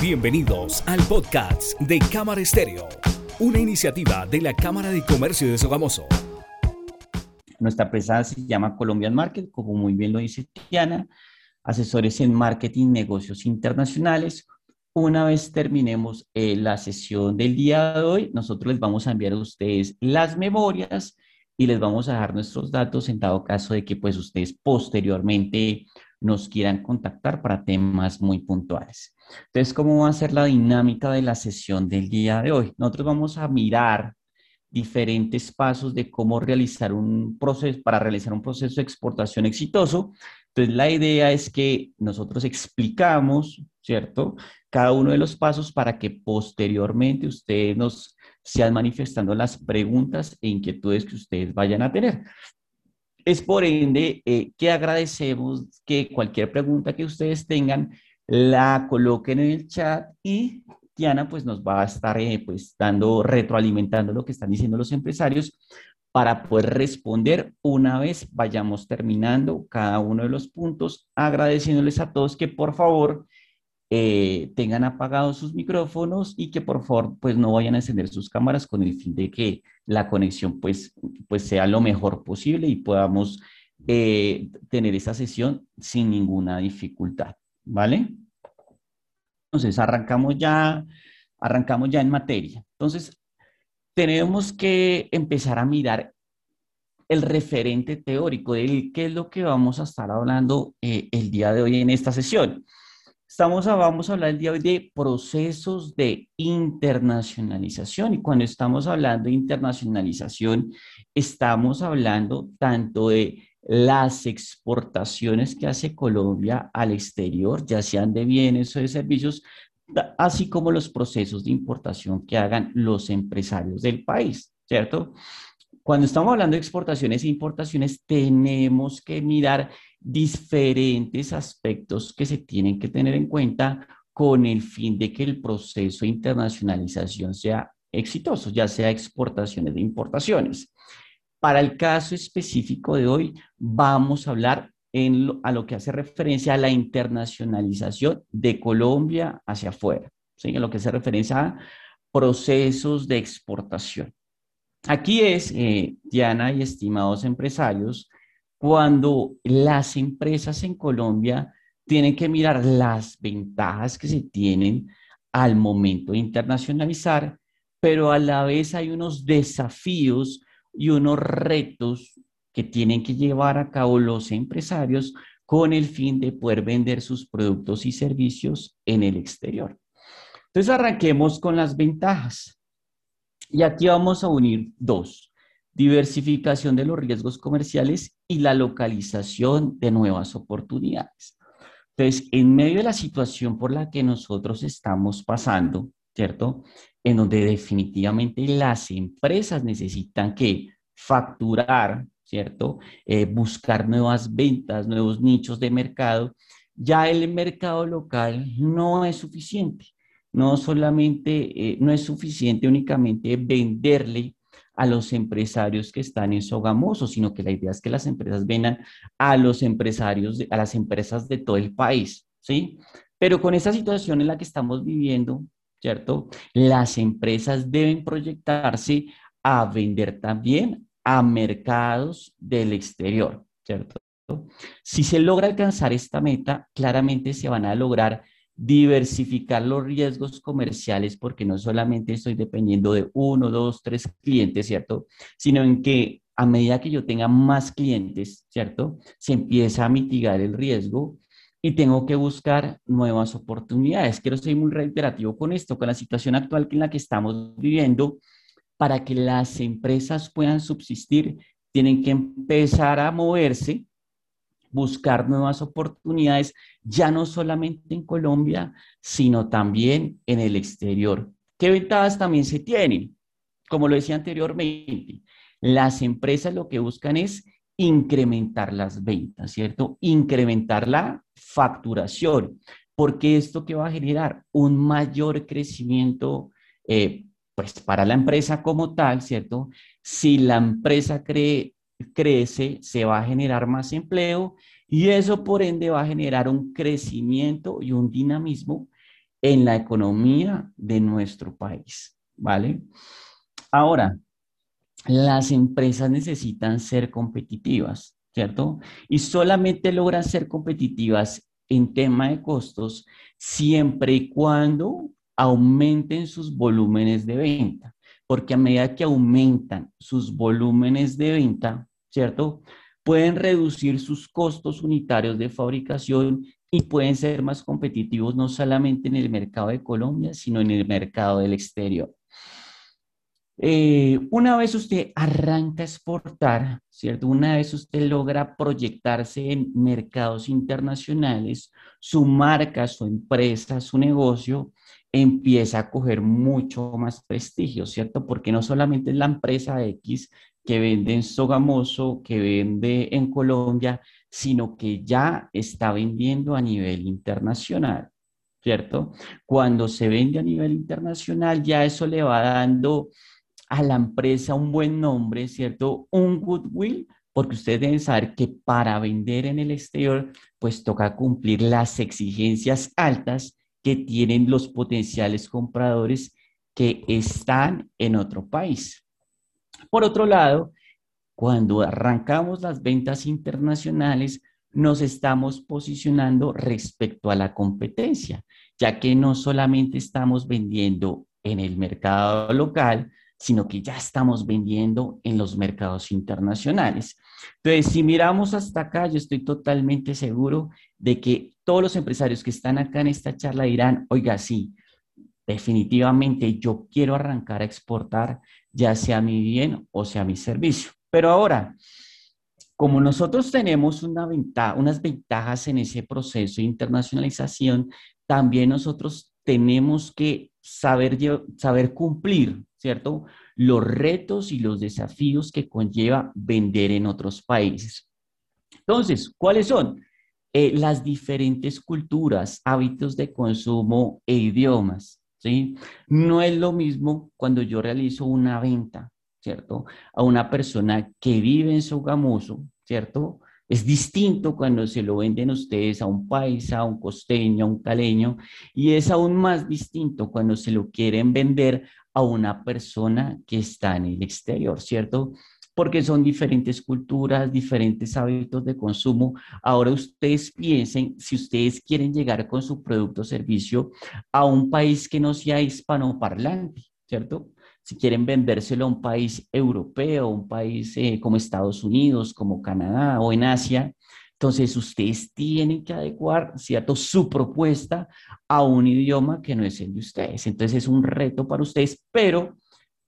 Bienvenidos al podcast de Cámara Estéreo, una iniciativa de la Cámara de Comercio de Sogamoso. Nuestra empresa se llama Colombian Market, como muy bien lo dice Tiana, asesores en marketing, negocios internacionales. Una vez terminemos eh, la sesión del día de hoy, nosotros les vamos a enviar a ustedes las memorias y les vamos a dar nuestros datos en dado caso de que pues ustedes posteriormente nos quieran contactar para temas muy puntuales. Entonces, ¿cómo va a ser la dinámica de la sesión del día de hoy? Nosotros vamos a mirar diferentes pasos de cómo realizar un proceso, para realizar un proceso de exportación exitoso. Entonces, la idea es que nosotros explicamos, ¿cierto? Cada uno de los pasos para que posteriormente ustedes nos sean manifestando las preguntas e inquietudes que ustedes vayan a tener. Es por ende eh, que agradecemos que cualquier pregunta que ustedes tengan la coloquen en el chat y Diana pues nos va a estar eh, pues dando, retroalimentando lo que están diciendo los empresarios para poder responder una vez vayamos terminando cada uno de los puntos, agradeciéndoles a todos que por favor eh, tengan apagados sus micrófonos y que por favor pues no vayan a encender sus cámaras con el fin de que la conexión pues, pues sea lo mejor posible y podamos eh, tener esa sesión sin ninguna dificultad, ¿vale? Entonces arrancamos ya, arrancamos ya en materia. Entonces tenemos que empezar a mirar el referente teórico de qué es lo que vamos a estar hablando eh, el día de hoy en esta sesión. Estamos vamos a hablar el día de hoy de procesos de internacionalización y cuando estamos hablando de internacionalización, estamos hablando tanto de las exportaciones que hace Colombia al exterior, ya sean de bienes o de servicios, así como los procesos de importación que hagan los empresarios del país, ¿cierto? Cuando estamos hablando de exportaciones e importaciones, tenemos que mirar diferentes aspectos que se tienen que tener en cuenta con el fin de que el proceso de internacionalización sea exitoso, ya sea exportaciones e importaciones. Para el caso específico de hoy, vamos a hablar a lo que hace referencia a la internacionalización de Colombia hacia afuera, ¿sí? en lo que hace referencia a procesos de exportación. Aquí es, eh, Diana y estimados empresarios, cuando las empresas en Colombia tienen que mirar las ventajas que se tienen al momento de internacionalizar, pero a la vez hay unos desafíos y unos retos que tienen que llevar a cabo los empresarios con el fin de poder vender sus productos y servicios en el exterior. Entonces arranquemos con las ventajas. Y aquí vamos a unir dos diversificación de los riesgos comerciales y la localización de nuevas oportunidades. Entonces, en medio de la situación por la que nosotros estamos pasando, ¿cierto? En donde definitivamente las empresas necesitan que facturar, ¿cierto? Eh, buscar nuevas ventas, nuevos nichos de mercado, ya el mercado local no es suficiente. No solamente, eh, no es suficiente únicamente venderle a los empresarios que están en Sogamoso, sino que la idea es que las empresas vendan a los empresarios, a las empresas de todo el país, ¿sí? Pero con esta situación en la que estamos viviendo, ¿cierto? Las empresas deben proyectarse a vender también a mercados del exterior, ¿cierto? Si se logra alcanzar esta meta, claramente se van a lograr diversificar los riesgos comerciales, porque no solamente estoy dependiendo de uno, dos, tres clientes, ¿cierto? Sino en que a medida que yo tenga más clientes, ¿cierto? Se empieza a mitigar el riesgo y tengo que buscar nuevas oportunidades. Quiero ser muy reiterativo con esto, con la situación actual en la que estamos viviendo, para que las empresas puedan subsistir, tienen que empezar a moverse buscar nuevas oportunidades, ya no solamente en Colombia, sino también en el exterior. ¿Qué ventajas también se tienen? Como lo decía anteriormente, las empresas lo que buscan es incrementar las ventas, ¿cierto? Incrementar la facturación, porque esto que va a generar un mayor crecimiento, eh, pues para la empresa como tal, ¿cierto? Si la empresa cree crece, se va a generar más empleo y eso por ende va a generar un crecimiento y un dinamismo en la economía de nuestro país, ¿vale? Ahora, las empresas necesitan ser competitivas, ¿cierto? Y solamente logran ser competitivas en tema de costos siempre y cuando aumenten sus volúmenes de venta, porque a medida que aumentan sus volúmenes de venta, ¿cierto? Pueden reducir sus costos unitarios de fabricación y pueden ser más competitivos no solamente en el mercado de Colombia, sino en el mercado del exterior. Eh, una vez usted arranca a exportar, ¿cierto? Una vez usted logra proyectarse en mercados internacionales, su marca, su empresa, su negocio empieza a coger mucho más prestigio, ¿cierto? Porque no solamente es la empresa X que vende en Sogamoso, que vende en Colombia, sino que ya está vendiendo a nivel internacional, ¿cierto? Cuando se vende a nivel internacional, ya eso le va dando a la empresa un buen nombre, ¿cierto? Un goodwill, porque ustedes deben saber que para vender en el exterior, pues toca cumplir las exigencias altas que tienen los potenciales compradores que están en otro país. Por otro lado, cuando arrancamos las ventas internacionales, nos estamos posicionando respecto a la competencia, ya que no solamente estamos vendiendo en el mercado local, sino que ya estamos vendiendo en los mercados internacionales. Entonces, si miramos hasta acá, yo estoy totalmente seguro de que todos los empresarios que están acá en esta charla dirán, oiga, sí, definitivamente yo quiero arrancar a exportar, ya sea mi bien o sea mi servicio. Pero ahora, como nosotros tenemos una unas ventajas en ese proceso de internacionalización, también nosotros tenemos que saber, saber cumplir ¿cierto? Los retos y los desafíos que conlleva vender en otros países. Entonces, ¿cuáles son? Eh, las diferentes culturas, hábitos de consumo e idiomas, ¿sí? No es lo mismo cuando yo realizo una venta, ¿cierto? A una persona que vive en Sogamoso, ¿cierto? Es distinto cuando se lo venden ustedes a un país, a un costeño, a un caleño, y es aún más distinto cuando se lo quieren vender a una persona que está en el exterior, ¿cierto? Porque son diferentes culturas, diferentes hábitos de consumo. Ahora ustedes piensen, si ustedes quieren llegar con su producto o servicio a un país que no sea hispanoparlante, ¿cierto? Si quieren vendérselo a un país europeo, un país eh, como Estados Unidos, como Canadá o en Asia, entonces, ustedes tienen que adecuar, ¿cierto?, su propuesta a un idioma que no es el de ustedes. Entonces, es un reto para ustedes, pero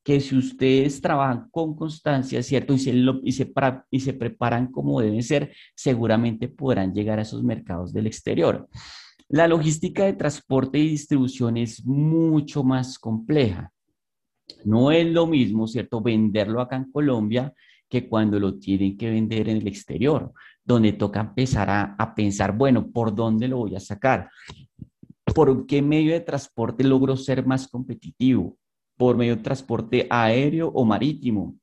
que si ustedes trabajan con constancia, ¿cierto? Y se, y se, y se preparan como deben ser, seguramente podrán llegar a esos mercados del exterior. La logística de transporte y distribución es mucho más compleja. No es lo mismo, ¿cierto? Venderlo acá en Colombia que cuando lo tienen que vender en el exterior donde toca empezar a, pensar, bueno, ¿por dónde lo voy a sacar? ¿Por qué medio de transporte logro ser más competitivo? ¿Por medio de transporte aéreo o marítimo?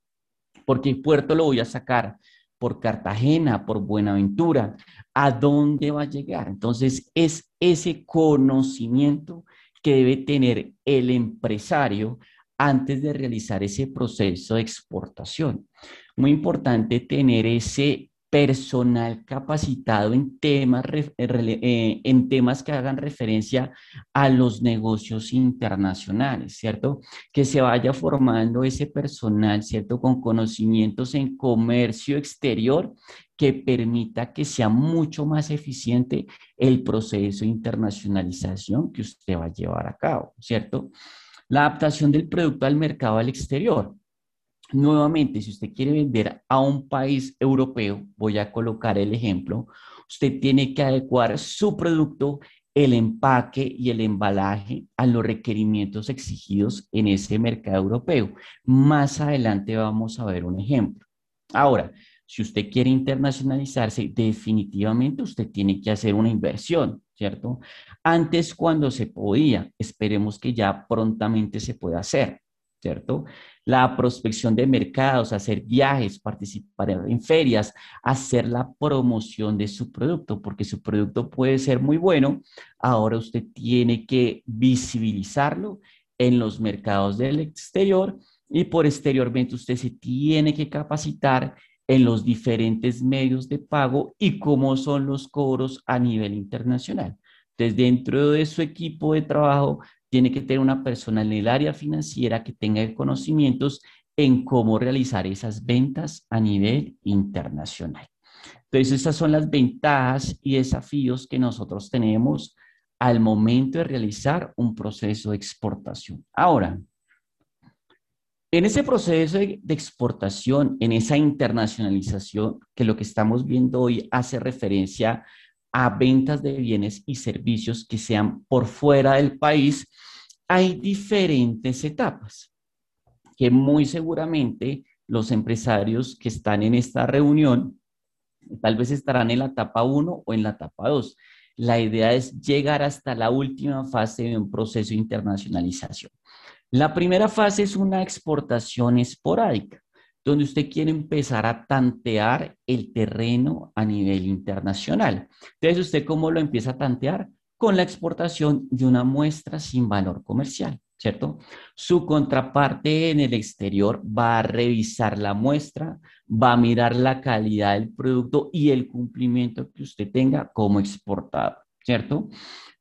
¿Por qué puerto lo voy a sacar? ¿Por Cartagena? ¿Por Buenaventura? ¿A dónde va a llegar? Entonces, es ese conocimiento que debe tener el empresario antes de realizar ese proceso de exportación. Muy importante tener ese personal capacitado en temas, eh, eh, en temas que hagan referencia a los negocios internacionales, ¿cierto? Que se vaya formando ese personal, ¿cierto? Con conocimientos en comercio exterior que permita que sea mucho más eficiente el proceso de internacionalización que usted va a llevar a cabo, ¿cierto? La adaptación del producto al mercado al exterior. Nuevamente, si usted quiere vender a un país europeo, voy a colocar el ejemplo, usted tiene que adecuar su producto, el empaque y el embalaje a los requerimientos exigidos en ese mercado europeo. Más adelante vamos a ver un ejemplo. Ahora, si usted quiere internacionalizarse, definitivamente usted tiene que hacer una inversión, ¿cierto? Antes cuando se podía, esperemos que ya prontamente se pueda hacer. ¿Cierto? La prospección de mercados, hacer viajes, participar en ferias, hacer la promoción de su producto, porque su producto puede ser muy bueno. Ahora usted tiene que visibilizarlo en los mercados del exterior y por exteriormente usted se tiene que capacitar en los diferentes medios de pago y cómo son los cobros a nivel internacional. Entonces, dentro de su equipo de trabajo tiene que tener una persona en el área financiera que tenga conocimientos en cómo realizar esas ventas a nivel internacional. Entonces, esas son las ventajas y desafíos que nosotros tenemos al momento de realizar un proceso de exportación. Ahora, en ese proceso de, exportación, en esa internacionalización, que lo que estamos viendo hoy hace referencia a ventas de bienes y servicios que sean por fuera del país, hay diferentes etapas que muy seguramente los empresarios que están en esta reunión tal vez estarán en la etapa 1 o en la etapa 2. La idea es llegar hasta la última fase de un proceso de internacionalización. La primera fase es una exportación esporádica donde usted quiere empezar a tantear el terreno a nivel internacional. Entonces, ¿usted cómo lo empieza a tantear? Con la exportación de una muestra sin valor comercial, ¿cierto? Su contraparte en el exterior va a revisar la muestra, va a mirar la calidad del producto y el cumplimiento que usted tenga como exportador, ¿cierto?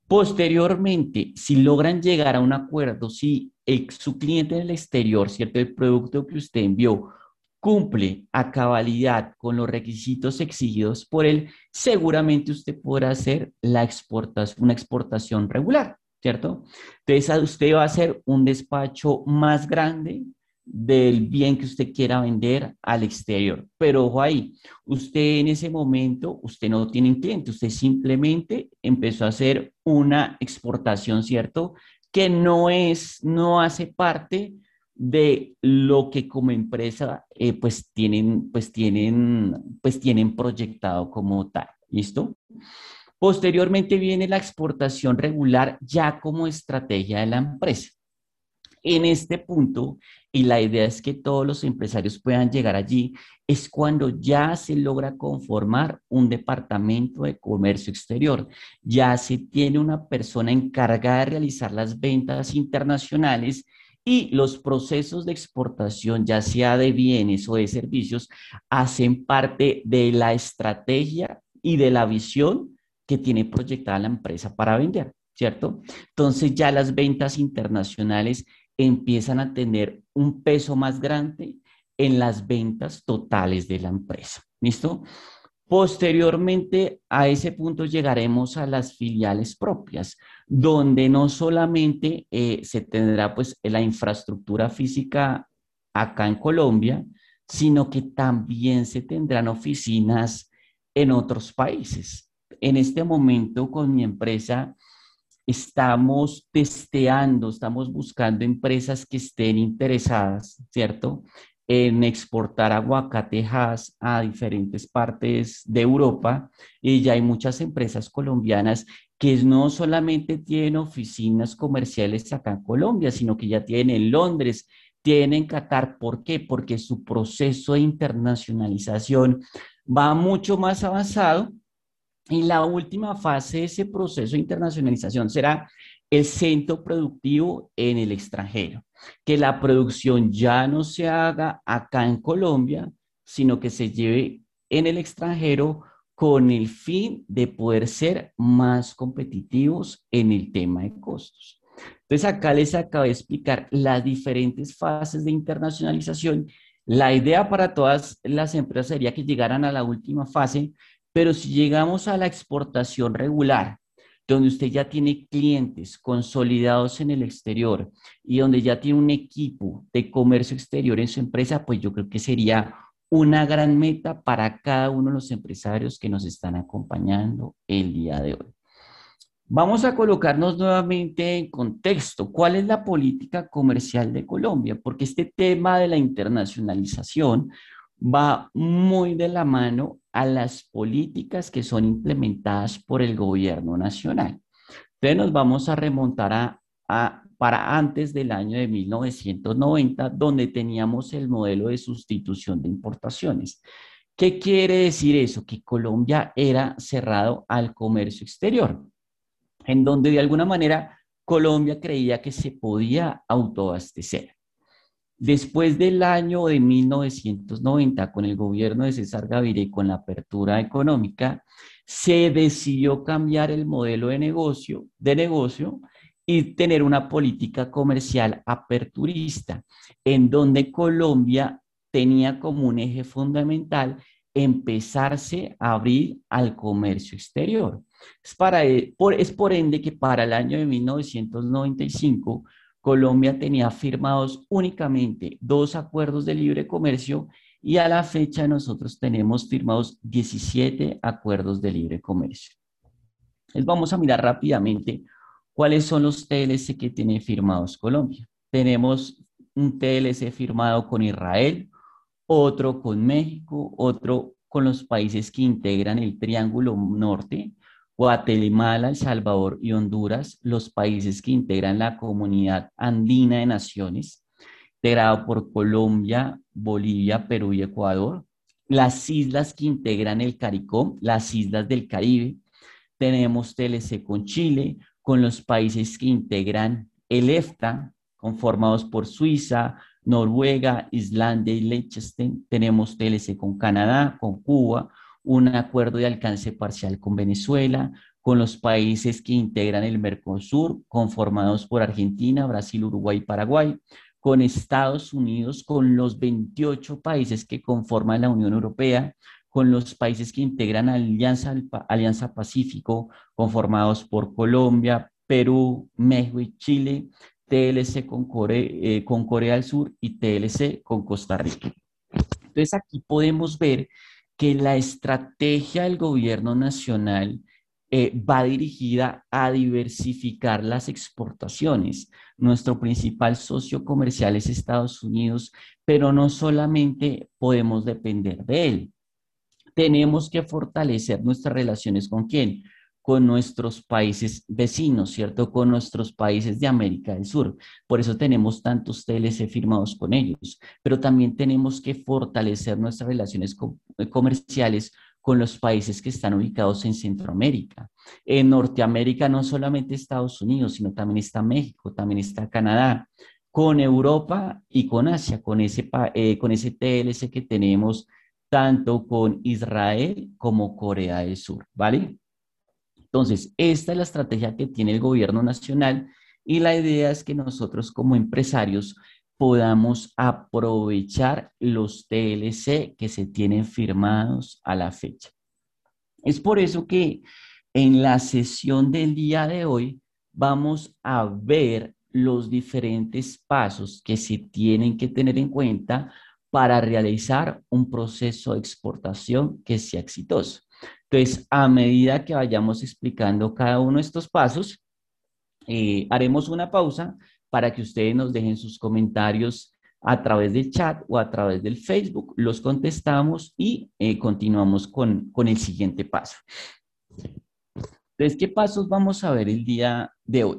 Posteriormente, si logran llegar a un acuerdo, si su cliente en el exterior, ¿cierto? El producto que usted envió cumple a cabalidad con los requisitos exigidos por él, seguramente usted podrá hacer la exportación, una exportación regular, ¿cierto? Entonces, usted va a hacer un despacho más grande del bien que usted quiera vender al exterior. Pero ojo ahí, usted en ese momento, usted no tiene cliente, usted simplemente empezó a hacer una exportación, ¿cierto? Que no es, no hace parte de lo que como empresa eh, pues tienen, pues tienen, pues tienen proyectado como tal. ¿Listo? Posteriormente viene la exportación regular ya como estrategia de la empresa. En este punto, y la idea es que todos los empresarios puedan llegar allí, es cuando ya se logra conformar un departamento de comercio exterior, ya se tiene una persona encargada de realizar las ventas internacionales y los procesos de exportación, ya sea de bienes o de servicios, hacen parte de la estrategia y de la visión que tiene proyectada la empresa para vender, ¿cierto? Entonces ya las ventas internacionales empiezan a tener un peso más grande en las ventas totales de la empresa. ¿Listo? Posteriormente a ese punto llegaremos a las filiales propias, donde no solamente eh, se tendrá pues la infraestructura física acá en Colombia, sino que también se tendrán oficinas en otros países. En este momento con mi empresa estamos testeando, estamos buscando empresas que estén interesadas, ¿cierto? En exportar aguacatejas a diferentes partes de Europa y ya hay muchas empresas colombianas que no solamente tienen oficinas comerciales acá en Colombia, sino que ya tienen en Londres, tienen en Qatar. ¿Por qué? Porque su proceso de internacionalización va mucho más avanzado y la última fase de ese proceso de internacionalización será el centro productivo en el extranjero que la producción ya no se haga acá en Colombia, sino que se lleve en el extranjero con el fin de poder ser más competitivos en el tema de costos. Entonces acá les acabo de explicar las diferentes fases de internacionalización. La idea para todas las empresas sería que llegaran a la última fase, pero si llegamos a la exportación regular, donde usted ya tiene clientes consolidados en el exterior y donde ya tiene un equipo de comercio exterior en su empresa, pues yo creo que sería una gran meta para cada uno de los empresarios que nos están acompañando el día de hoy. Vamos a colocarnos nuevamente en contexto. ¿Cuál es la política comercial de Colombia? Porque este tema de la internacionalización va muy de la mano a las políticas que son implementadas por el gobierno nacional. Entonces nos vamos a remontar a, para antes del año de 1990, donde teníamos el modelo de sustitución de importaciones. ¿Qué quiere decir eso? Que Colombia era cerrado al comercio exterior, en donde de alguna manera Colombia creía que se podía autoabastecer. Después del año de 1990, con el gobierno de César Gaviria y con la apertura económica, se decidió cambiar el modelo de negocio, de negocio y tener una política comercial aperturista, en donde Colombia tenía como un eje fundamental empezarse a abrir al comercio exterior. Es, para, es por ende que para el año de 1995 Colombia tenía firmados únicamente dos acuerdos de libre comercio y a la fecha nosotros tenemos firmados 17 acuerdos de libre comercio. Vamos a mirar rápidamente cuáles son los TLC que tiene firmados Colombia. Tenemos un TLC firmado con Israel, otro con México, otro con los países que integran el Triángulo Norte, Guatemala, El Salvador y Honduras, los países que integran la comunidad andina de naciones, integrado por Colombia, Bolivia, Perú y Ecuador, las islas que integran el CARICOM, las islas del Caribe, tenemos TLC con Chile, con los países que integran el EFTA, conformados por Suiza, Noruega, Islandia y Liechtenstein, tenemos TLC con Canadá, con Cuba, un acuerdo de alcance parcial con Venezuela, con los países que integran el Mercosur, conformados por Argentina, Brasil, Uruguay y Paraguay, con Estados Unidos, con los 28 países que conforman la Unión Europea, con los países que integran Alianza, Alianza Pacífico, conformados por Colombia, Perú, México y Chile, TLC con eh, con Corea del Sur y TLC con Costa Rica. Entonces aquí podemos ver que la estrategia del gobierno nacional eh, va dirigida a diversificar las exportaciones. Nuestro principal socio comercial es Estados Unidos, pero no solamente podemos depender de él. Tenemos que fortalecer nuestras relaciones con quién? Con nuestros países vecinos, ¿cierto? Con nuestros países de América del Sur. Por eso tenemos tantos TLC firmados con ellos, pero también tenemos que fortalecer nuestras relaciones eh, comerciales con los países que están ubicados en Centroamérica. En Norteamérica no solamente Estados Unidos, sino también está México, también está Canadá, con Europa y con Asia, con ese, eh, con ese TLC que tenemos tanto con Israel como Corea del Sur, ¿vale? Entonces, esta es la estrategia que tiene el gobierno nacional y la idea es que nosotros como empresarios podamos aprovechar los TLC que se tienen firmados a la fecha. Es por eso que en la sesión del día de hoy vamos a ver los diferentes pasos que se tienen que tener en cuenta para realizar un proceso de exportación que sea exitoso. Entonces, a medida que vayamos explicando cada uno de estos pasos, eh, haremos una pausa para que ustedes nos dejen sus comentarios a través del chat o a través del Facebook, los contestamos y eh, continuamos con, con el siguiente paso. Entonces, ¿qué pasos vamos a ver el día de hoy?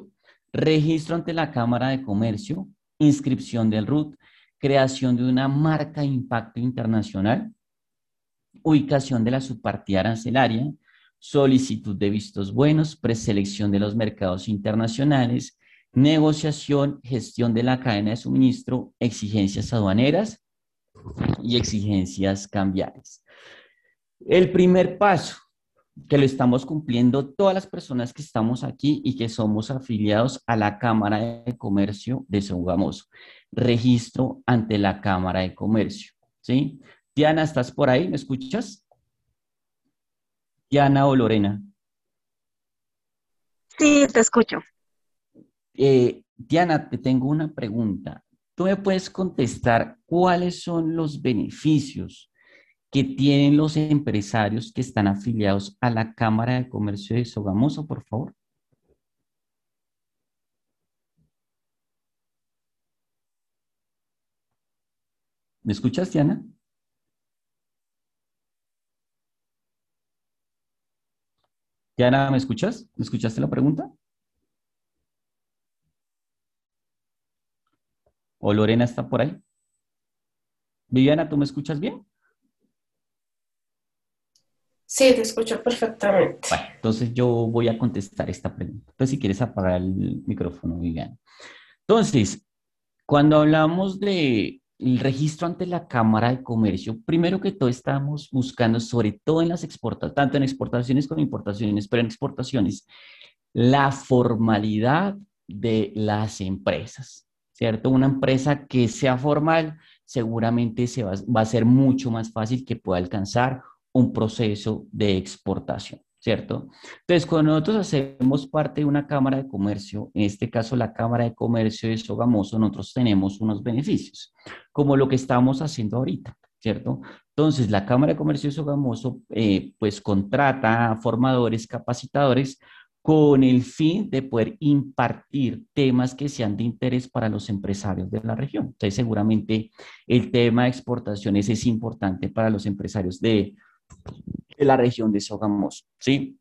Registro ante la Cámara de Comercio, inscripción del RUT, creación de una marca de impacto internacional, ubicación de la subpartida arancelaria, solicitud de vistos buenos, preselección de los mercados internacionales, negociación, gestión de la cadena de suministro, exigencias aduaneras y exigencias cambiarias. El primer paso que lo estamos cumpliendo todas las personas que estamos aquí y que somos afiliados a la Cámara de Comercio de Sogamoso. Registro ante la Cámara de Comercio. ¿sí? Diana, ¿estás por ahí? ¿Me escuchas? Diana o Lorena. Sí, te escucho. Eh, Diana, te tengo una pregunta. ¿Tú me puedes contestar cuáles son los beneficios que tienen los empresarios que están afiliados a la Cámara de Comercio de Sogamoso, por favor? ¿Me escuchas, Diana? Diana, ¿me escuchas? ¿Me escuchaste la pregunta? ¿O Lorena está por ahí? Viviana, ¿tú me escuchas bien? Sí, te escucho perfectamente. Bueno, entonces yo voy a contestar esta pregunta. Entonces, si quieres apagar el micrófono, Viviana. Entonces, cuando hablamos de el registro ante la Cámara de Comercio, primero que todo estamos buscando, sobre todo en las exportaciones, tanto en exportaciones como importaciones, pero en exportaciones, la formalidad de las empresas, ¿cierto? Una empresa que sea formal seguramente se va, va a ser mucho más fácil que pueda alcanzar un proceso de exportación. ¿Cierto? Entonces, cuando nosotros hacemos parte de una Cámara de Comercio, en este caso la Cámara de Comercio de Sogamoso, nosotros tenemos unos beneficios, como lo que estamos haciendo ahorita, ¿cierto? Entonces, la Cámara de Comercio de Sogamoso, eh, pues, contrata formadores, capacitadores, con el fin de poder impartir temas que sean de interés para los empresarios de la región. Entonces, seguramente el tema de exportaciones es importante para los empresarios de de la región de Sogamoso, ¿sí?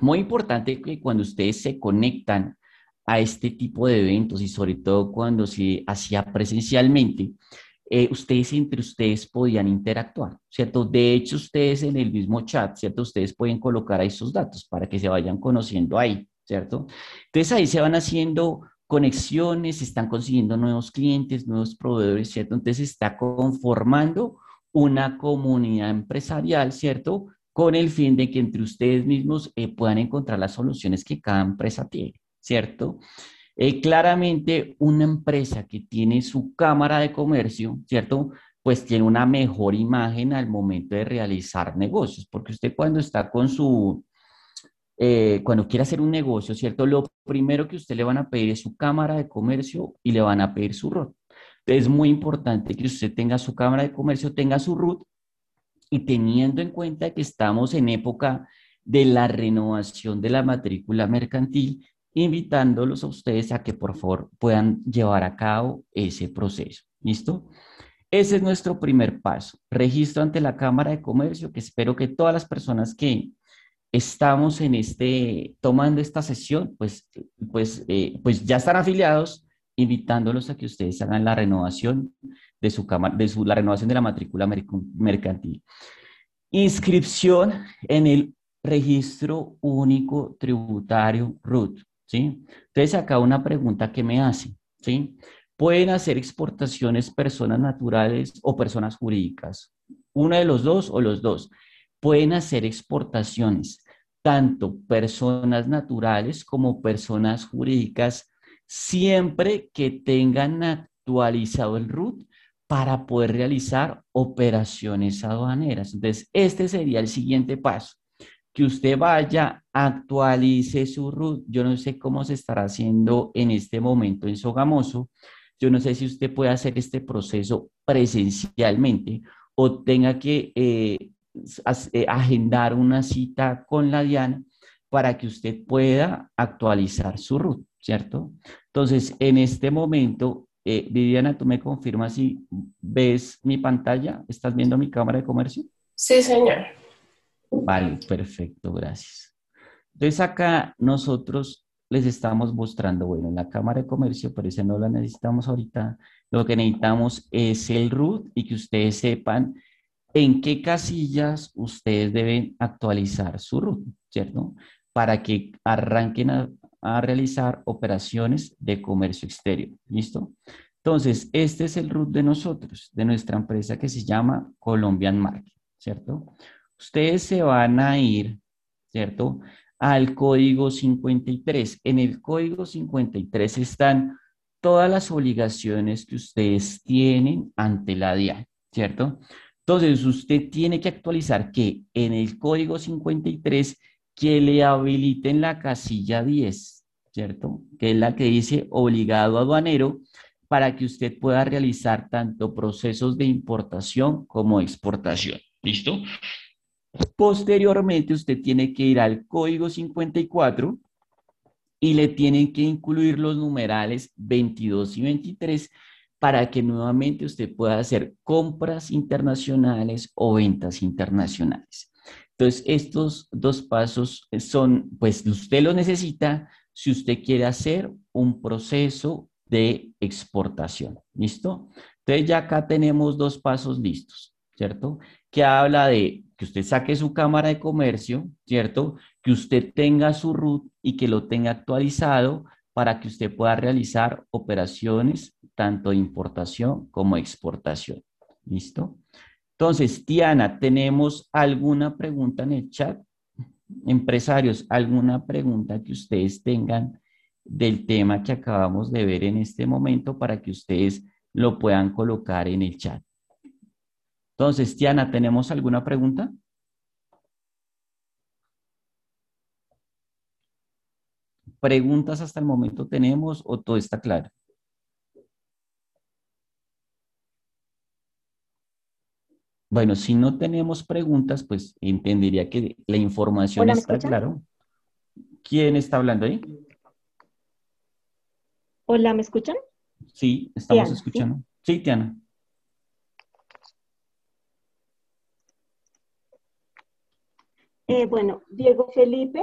Muy importante que cuando ustedes se conectan a este tipo de eventos y sobre todo cuando se hacía presencialmente, eh, ustedes entre ustedes podían interactuar, ¿cierto? De hecho, ustedes en el mismo chat, ¿cierto? Ustedes pueden colocar ahí sus datos para que se vayan conociendo ahí, ¿cierto? Entonces ahí se van haciendo conexiones, se están consiguiendo nuevos clientes, nuevos proveedores, ¿cierto? Entonces se está conformando una comunidad empresarial, ¿cierto? Con el fin de que entre ustedes mismos eh, puedan encontrar las soluciones que cada empresa tiene, ¿cierto? Eh, claramente, una empresa que tiene su cámara de comercio, ¿cierto? Pues tiene una mejor imagen al momento de realizar negocios, porque usted cuando está con su, eh, cuando quiere hacer un negocio, ¿cierto? Lo primero que usted le van a pedir es su cámara de comercio y le van a pedir su ROT es muy importante que usted tenga su cámara de comercio, tenga su RUT y teniendo en cuenta que estamos en época de la renovación de la matrícula mercantil, invitándolos a ustedes a que por favor puedan llevar a cabo ese proceso. ¿Listo? Ese es nuestro primer paso. Registro ante la Cámara de Comercio, que espero que todas las personas que estamos en este, tomando esta sesión, pues, pues, eh, pues ya están afiliados invitándolos a que ustedes hagan la renovación de su cámara, de su, la renovación de la matrícula mercantil. Inscripción en el registro único tributario RUT, ¿sí? Entonces acá una pregunta que me hacen, ¿sí? ¿Pueden hacer exportaciones personas naturales o personas jurídicas? Una de los dos o los dos. Pueden hacer exportaciones tanto personas naturales como personas jurídicas siempre que tengan actualizado el RUT para poder realizar operaciones aduaneras. Entonces, este sería el siguiente paso, que usted vaya, actualice su RUT. Yo no sé cómo se estará haciendo en este momento en Sogamoso. Yo no sé si usted puede hacer este proceso presencialmente o tenga que eh, eh, agendar una cita con la DIAN para que usted pueda actualizar su RUT, ¿cierto? Entonces, en este momento, eh, Viviana, ¿tú me confirmas si ves mi pantalla? ¿Estás viendo mi cámara de comercio? Sí, señor. Vale, perfecto, gracias. Entonces acá nosotros les estamos mostrando, bueno, la cámara de comercio, pero esa no la necesitamos ahorita. Lo que necesitamos es el root y que ustedes sepan en qué casillas ustedes deben actualizar su root, ¿cierto? Para que arranquen a, a realizar operaciones de comercio exterior. ¿Listo? Entonces, este es el root de nosotros, de nuestra empresa que se llama Colombian Market, ¿cierto? Ustedes se van a ir, ¿cierto? Al código 53. En el código 53 están todas las obligaciones que ustedes tienen ante la DIA, ¿cierto? Entonces, usted tiene que actualizar que en el código 53 que le habiliten la casilla 10, ¿cierto? Que es la que dice obligado aduanero para que usted pueda realizar tanto procesos de importación como exportación. ¿Listo? Posteriormente, usted tiene que ir al código 54 y le tienen que incluir los numerales 22 y 23 para que nuevamente usted pueda hacer compras internacionales o ventas internacionales. Entonces, estos dos pasos son, pues usted lo necesita si usted quiere hacer un proceso de exportación. ¿Listo? Entonces ya acá tenemos dos pasos listos, ¿cierto? Que habla de que usted saque su cámara de comercio, ¿cierto? Que usted tenga su RUT y que lo tenga actualizado para que usted pueda realizar operaciones tanto de importación como exportación. ¿Listo? Entonces, Tiana, ¿tenemos alguna pregunta en el chat? Empresarios, ¿alguna pregunta que ustedes tengan del tema que acabamos de ver en este momento para que ustedes lo puedan colocar en el chat? Entonces, Tiana, ¿tenemos alguna pregunta? ¿Preguntas hasta el momento tenemos o todo está claro? Bueno, si no tenemos preguntas, pues entendería que la información está claro. ¿Quién está hablando ahí? Hola, ¿me escuchan? Sí, estamos escuchando. ¿sí? Tiana. Eh, bueno, Diego Felipe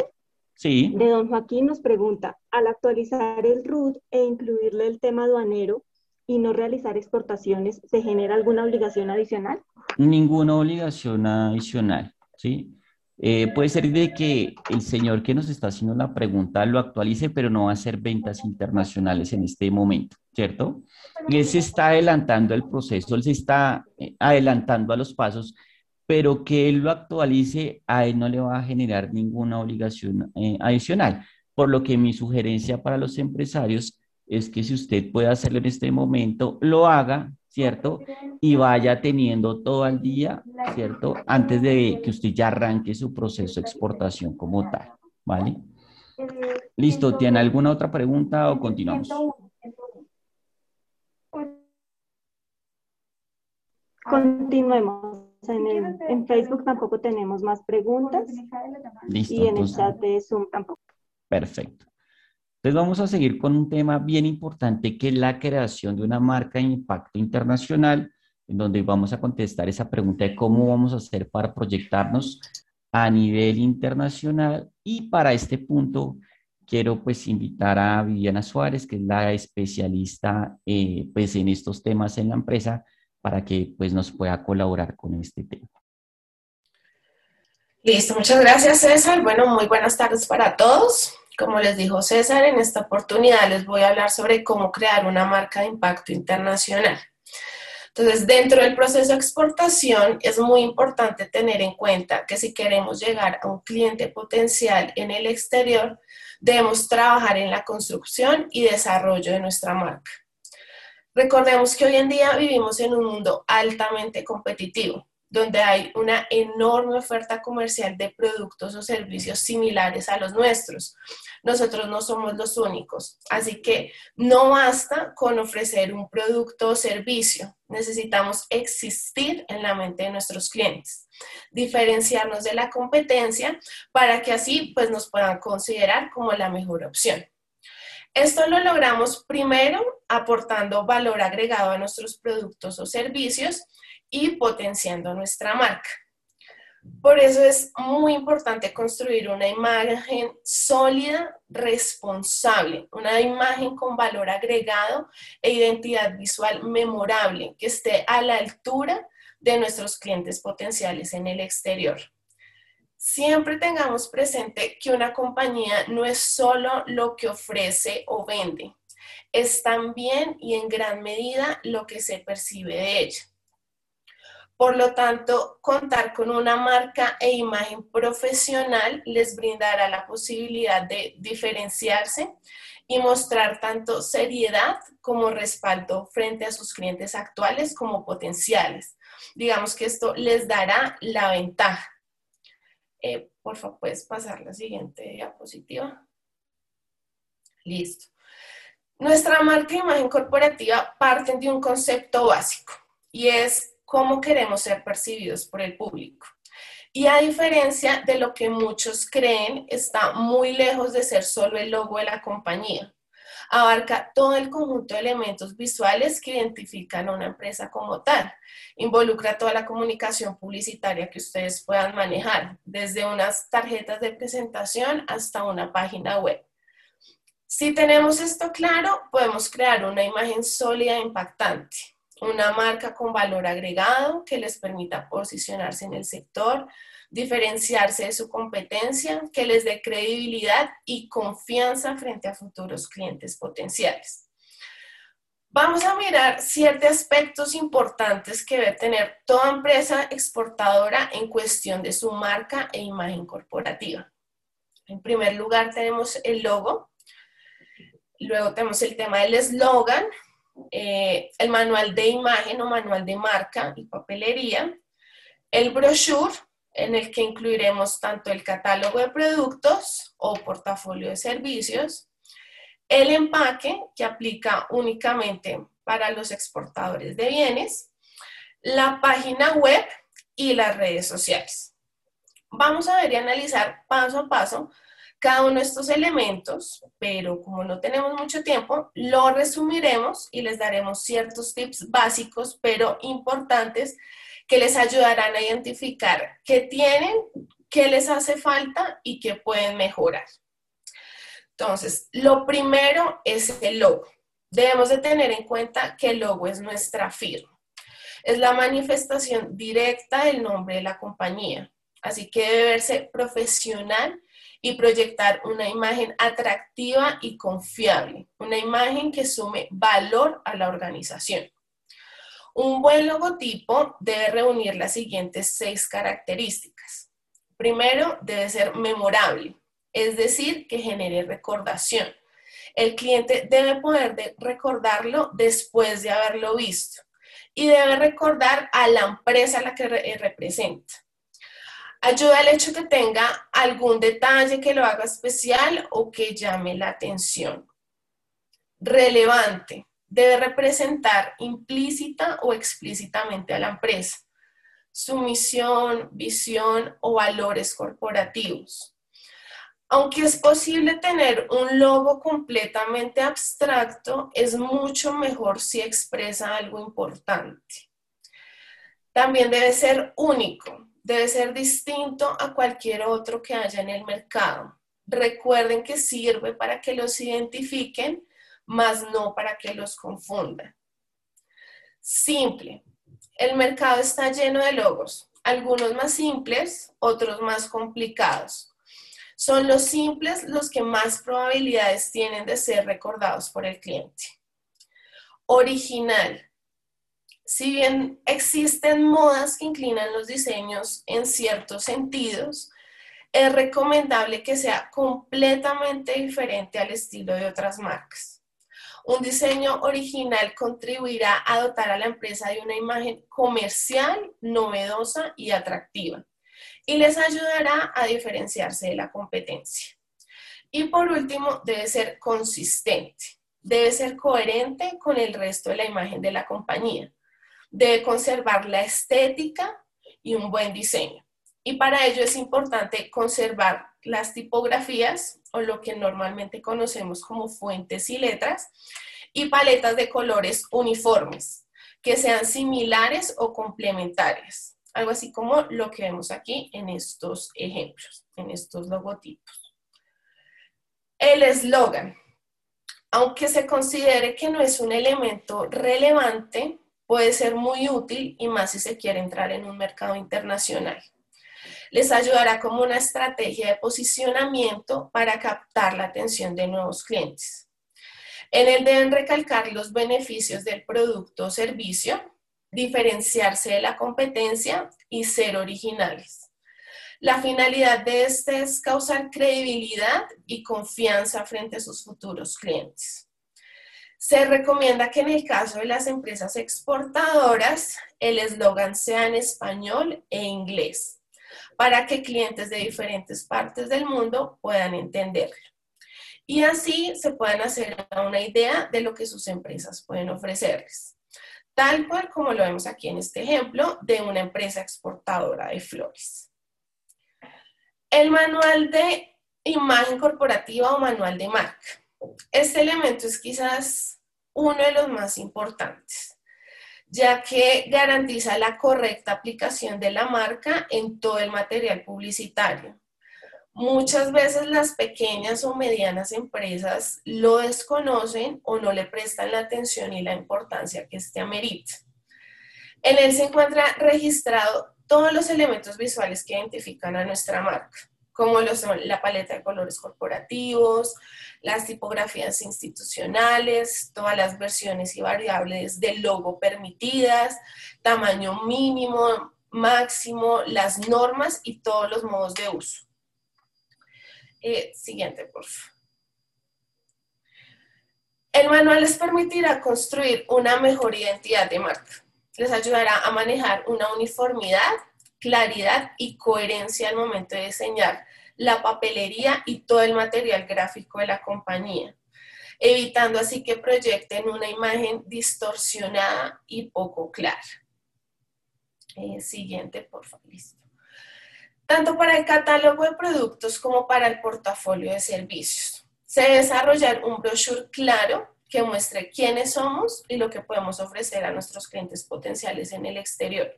sí. de Don Joaquín nos pregunta, al actualizar el RUT e incluirle el tema aduanero, y no realizar exportaciones, ¿se genera alguna obligación adicional? Ninguna obligación adicional, ¿sí? Eh, puede ser de que el señor que nos está haciendo la pregunta lo actualice, pero no va a hacer ventas internacionales en este momento, ¿cierto? Él se está adelantando el proceso, él se está eh, adelantando a los pasos, pero que él lo actualice, a él no le va a generar ninguna obligación eh, adicional. Por lo que mi sugerencia para los empresarios es que si usted puede hacerlo en este momento, lo haga, ¿cierto? Y vaya teniendo todo el día, ¿cierto? Antes de que usted ya arranque su proceso de exportación como tal, ¿vale? Listo, ¿tiene alguna otra pregunta o continuamos? Continuemos. En, en Facebook tampoco tenemos más preguntas. Listo. Y en el chat de Zoom tampoco. Perfecto. Entonces vamos a seguir con un tema bien importante que es la creación de una marca de impacto internacional, en donde vamos a contestar esa pregunta de cómo vamos a hacer para proyectarnos a nivel internacional. Y para este punto quiero pues invitar a Viviana Suárez, que es la especialista eh, pues en estos temas en la empresa, para que pues nos pueda colaborar con este tema. Listo, muchas gracias César. Bueno, muy buenas tardes para todos. Como les dijo César, en esta oportunidad les voy a hablar sobre cómo crear una marca de impacto internacional. Entonces, dentro del proceso de exportación es muy importante tener en cuenta que si queremos llegar a un cliente potencial en el exterior, debemos trabajar en la construcción y desarrollo de nuestra marca. Recordemos que hoy en día vivimos en un mundo altamente competitivo donde hay una enorme oferta comercial de productos o servicios similares a los nuestros. Nosotros no somos los únicos, así que no basta con ofrecer un producto o servicio, necesitamos existir en la mente de nuestros clientes, diferenciarnos de la competencia para que así pues nos puedan considerar como la mejor opción. Esto lo logramos primero aportando valor agregado a nuestros productos o servicios y potenciando nuestra marca. Por eso es muy importante construir una imagen sólida, responsable, una imagen con valor agregado e identidad visual memorable que esté a la altura de nuestros clientes potenciales en el exterior. Siempre tengamos presente que una compañía no es solo lo que ofrece o vende, es también y en gran medida lo que se percibe de ella. Por lo tanto, contar con una marca e imagen profesional les brindará la posibilidad de diferenciarse y mostrar tanto seriedad como respaldo frente a sus clientes actuales como potenciales. Digamos que esto les dará la ventaja. Eh, por favor, puedes pasar la siguiente diapositiva. Listo. Nuestra marca e imagen corporativa parten de un concepto básico y es cómo queremos ser percibidos por el público. Y a diferencia de lo que muchos creen, está muy lejos de ser solo el logo de la compañía. Abarca todo el conjunto de elementos visuales que identifican a una empresa como tal. Involucra toda la comunicación publicitaria que ustedes puedan manejar, desde unas tarjetas de presentación hasta una página web. Si tenemos esto claro, podemos crear una imagen sólida e impactante, una marca con valor agregado que les permita posicionarse en el sector, diferenciarse de su competencia, que les dé credibilidad y confianza frente a futuros clientes potenciales. Vamos a mirar ciertos aspectos importantes que debe tener toda empresa exportadora en cuestión de su marca e imagen corporativa. En primer lugar tenemos el logo, luego tenemos el tema del eslogan, eh, el manual de imagen o manual de marca y papelería, el brochure, en el que incluiremos tanto el catálogo de productos o portafolio de servicios, el empaque, que aplica únicamente para los exportadores de bienes, la página web y las redes sociales. Vamos a ver y analizar paso a paso cada uno de estos elementos, pero como no tenemos mucho tiempo, lo resumiremos y les daremos ciertos tips básicos, pero importantes, que les ayudarán a identificar qué tienen, qué les hace falta y qué pueden mejorar. Entonces, lo primero es el logo. Debemos de tener en cuenta que el logo es nuestra firma. Es la manifestación directa del nombre de la compañía. Así que debe verse profesional y proyectar una imagen atractiva y confiable, una imagen que sume valor a la organización. Un buen logotipo debe reunir las siguientes seis características. Primero, debe ser memorable, es decir, que genere recordación. El cliente debe poder recordarlo después de haberlo visto y debe recordar a la empresa a la que representa. Ayuda al hecho que tenga algún detalle que lo haga especial o que llame la atención. Relevante debe representar implícita o explícitamente a la empresa, su misión, visión o valores corporativos. Aunque es posible tener un logo completamente abstracto, es mucho mejor si expresa algo importante. También debe ser único, debe ser distinto a cualquier otro que haya en el mercado. Recuerden que sirve para que los identifiquen más no para que los confundan. Simple. El mercado está lleno de logos, algunos más simples, otros más complicados. Son los simples los que más probabilidades tienen de ser recordados por el cliente. Original. Si bien existen modas que inclinan los diseños en ciertos sentidos, es recomendable que sea completamente diferente al estilo de otras marcas. Un diseño original contribuirá a dotar a la empresa de una imagen comercial, novedosa y atractiva y les ayudará a diferenciarse de la competencia. Y por último, debe ser consistente, debe ser coherente con el resto de la imagen de la compañía, debe conservar la estética y un buen diseño. Y para ello es importante conservar las tipografías o lo que normalmente conocemos como fuentes y letras y paletas de colores uniformes que sean similares o complementarias. Algo así como lo que vemos aquí en estos ejemplos, en estos logotipos. El eslogan. Aunque se considere que no es un elemento relevante, puede ser muy útil y más si se quiere entrar en un mercado internacional les ayudará como una estrategia de posicionamiento para captar la atención de nuevos clientes. En él deben recalcar los beneficios del producto o servicio, diferenciarse de la competencia y ser originales. La finalidad de este es causar credibilidad y confianza frente a sus futuros clientes. Se recomienda que en el caso de las empresas exportadoras, el eslogan sea en español e inglés para que clientes de diferentes partes del mundo puedan entenderlo. Y así se puedan hacer una idea de lo que sus empresas pueden ofrecerles. Tal cual como lo vemos aquí en este ejemplo de una empresa exportadora de flores. El manual de imagen corporativa o manual de marca. Este elemento es quizás uno de los más importantes ya que garantiza la correcta aplicación de la marca en todo el material publicitario. Muchas veces las pequeñas o medianas empresas lo desconocen o no le prestan la atención y la importancia que este amerita. En él se encuentra registrado todos los elementos visuales que identifican a nuestra marca, como la paleta de colores corporativos, las tipografías institucionales, todas las versiones y variables del logo permitidas, tamaño mínimo, máximo, las normas y todos los modos de uso. Eh, siguiente, por favor. El manual les permitirá construir una mejor identidad de marca. Les ayudará a manejar una uniformidad, claridad y coherencia al momento de diseñar la papelería y todo el material gráfico de la compañía, evitando así que proyecten una imagen distorsionada y poco clara. Eh, siguiente, por favor, listo tanto para el catálogo de productos como para el portafolio de servicios. Se debe desarrollar un brochure claro que muestre quiénes somos y lo que podemos ofrecer a nuestros clientes potenciales en el exterior,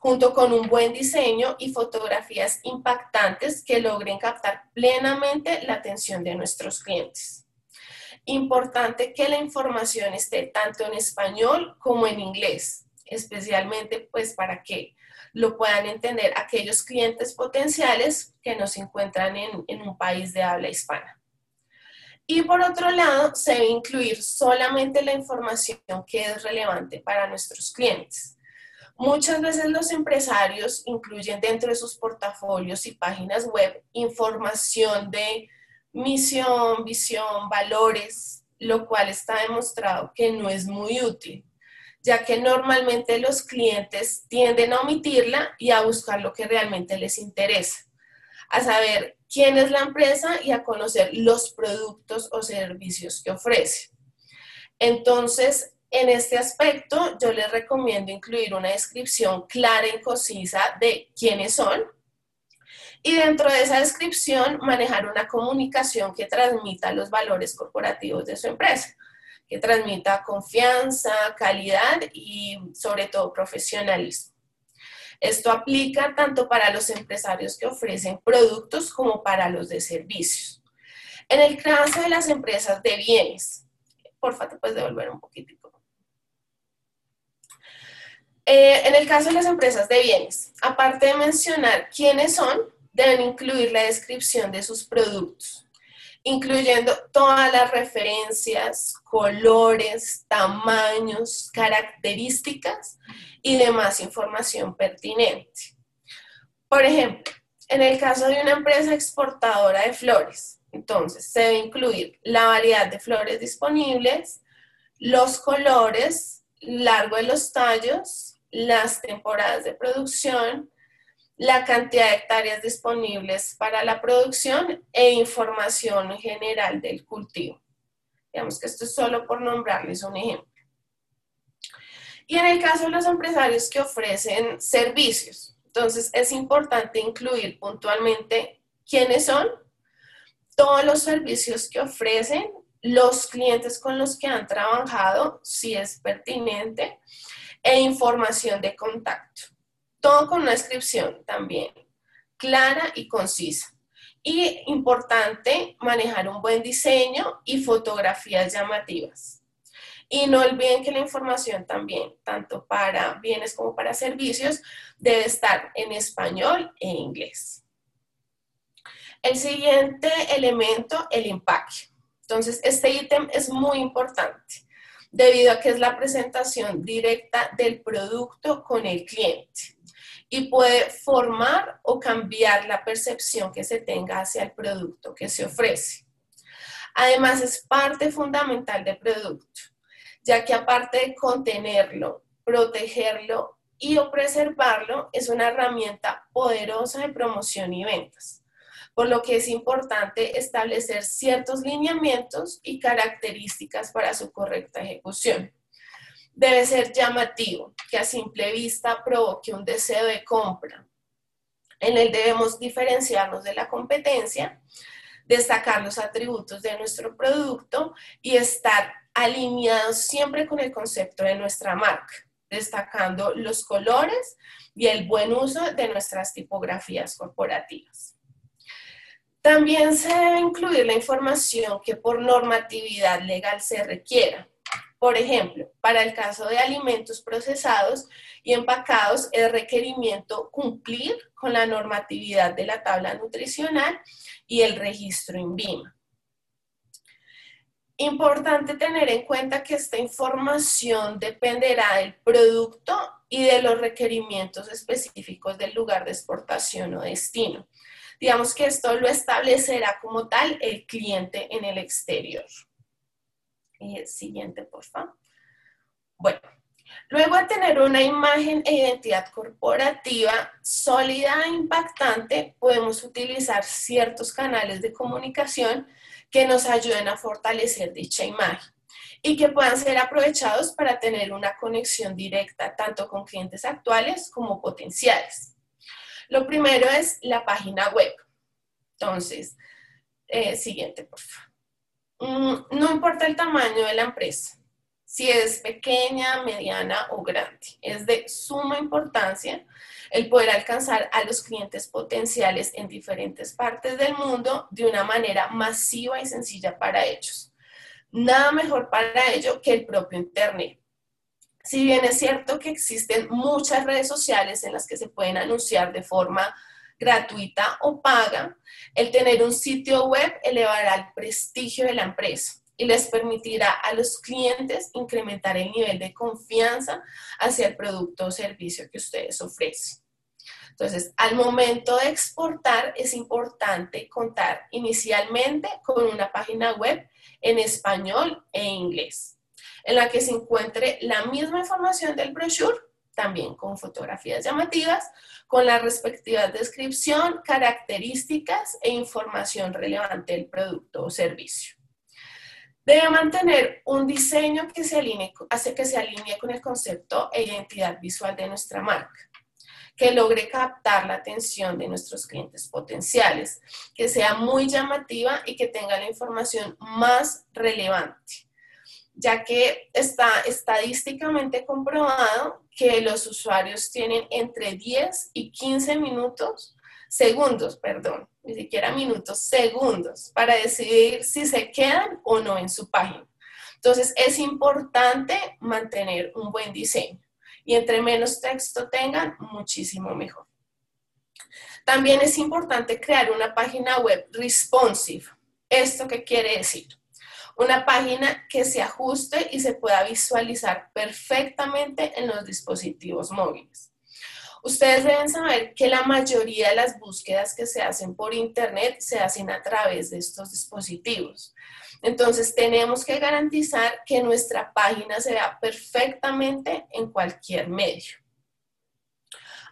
junto con un buen diseño y fotografías impactantes que logren captar plenamente la atención de nuestros clientes. Importante que la información esté tanto en español como en inglés, especialmente pues para que lo puedan entender aquellos clientes potenciales que no se encuentran en, en un país de habla hispana. Y por otro lado, se debe incluir solamente la información que es relevante para nuestros clientes. Muchas veces los empresarios incluyen dentro de sus portafolios y páginas web información de misión, visión, valores, lo cual está demostrado que no es muy útil ya que normalmente los clientes tienden a omitirla y a buscar lo que realmente les interesa, a saber quién es la empresa y a conocer los productos o servicios que ofrece. Entonces, en este aspecto, yo les recomiendo incluir una descripción clara y concisa de quiénes son y dentro de esa descripción manejar una comunicación que transmita los valores corporativos de su empresa que transmita confianza, calidad y sobre todo profesionalismo. Esto aplica tanto para los empresarios que ofrecen productos como para los de servicios. En el caso de las empresas de bienes, porfa, te puedes devolver un poquitico. Eh, en el caso de las empresas de bienes, aparte de mencionar quiénes son, deben incluir la descripción de sus productos incluyendo todas las referencias, colores, tamaños, características y demás información pertinente. Por ejemplo, en el caso de una empresa exportadora de flores, entonces debe incluir la variedad de flores disponibles, los colores, largo de los tallos, las temporadas de producción, la cantidad de hectáreas disponibles para la producción e información general del cultivo. Digamos que esto es solo por nombrarles un ejemplo. Y en el caso de los empresarios que ofrecen servicios, entonces es importante incluir puntualmente quiénes son, todos los servicios que ofrecen, los clientes con los que han trabajado, si es pertinente, e información de contacto. Todo con una descripción también clara y concisa. Y importante, manejar un buen diseño y fotografías llamativas. Y no olviden que la información también, tanto para bienes como para servicios, debe estar en español e inglés. El siguiente elemento, el empaque. Entonces, este ítem es muy importante debido a que es la presentación directa del producto con el cliente y puede formar o cambiar la percepción que se tenga hacia el producto que se ofrece. Además, es parte fundamental del producto, ya que aparte de contenerlo, protegerlo y o preservarlo, es una herramienta poderosa de promoción y ventas, por lo que es importante establecer ciertos lineamientos y características para su correcta ejecución debe ser llamativo, que a simple vista provoque un deseo de compra. En él debemos diferenciarnos de la competencia, destacar los atributos de nuestro producto y estar alineados siempre con el concepto de nuestra marca, destacando los colores y el buen uso de nuestras tipografías corporativas. También se debe incluir la información que por normatividad legal se requiera. Por ejemplo, para el caso de alimentos procesados y empacados, es requerimiento cumplir con la normatividad de la tabla nutricional y el registro INVIMA. Importante tener en cuenta que esta información dependerá del producto y de los requerimientos específicos del lugar de exportación o destino. Digamos que esto lo establecerá como tal el cliente en el exterior. Eh, siguiente, por favor. Bueno, luego de tener una imagen e identidad corporativa sólida e impactante, podemos utilizar ciertos canales de comunicación que nos ayuden a fortalecer dicha imagen y que puedan ser aprovechados para tener una conexión directa tanto con clientes actuales como potenciales. Lo primero es la página web. Entonces, eh, siguiente, por favor. Mm, no importa el tamaño de la empresa, si es pequeña, mediana o grande. Es de suma importancia el poder alcanzar a los clientes potenciales en diferentes partes del mundo de una manera masiva y sencilla para ellos. Nada mejor para ello que el propio Internet. Si bien es cierto que existen muchas redes sociales en las que se pueden anunciar de forma gratuita o paga, el tener un sitio web elevará el prestigio de la empresa y les permitirá a los clientes incrementar el nivel de confianza hacia el producto o servicio que ustedes ofrecen. Entonces, al momento de exportar es importante contar inicialmente con una página web en español e inglés, en la que se encuentre la misma información del brochure también con fotografías llamativas, con la respectiva descripción, características e información relevante del producto o servicio. Debe mantener un diseño que se alinee, hace que se alinee con el concepto e identidad visual de nuestra marca, que logre captar la atención de nuestros clientes potenciales, que sea muy llamativa y que tenga la información más relevante ya que está estadísticamente comprobado que los usuarios tienen entre 10 y 15 minutos, segundos, perdón, ni siquiera minutos, segundos, para decidir si se quedan o no en su página. Entonces, es importante mantener un buen diseño y entre menos texto tengan, muchísimo mejor. También es importante crear una página web responsive. ¿Esto qué quiere decir? Una página que se ajuste y se pueda visualizar perfectamente en los dispositivos móviles. Ustedes deben saber que la mayoría de las búsquedas que se hacen por Internet se hacen a través de estos dispositivos. Entonces tenemos que garantizar que nuestra página se vea perfectamente en cualquier medio.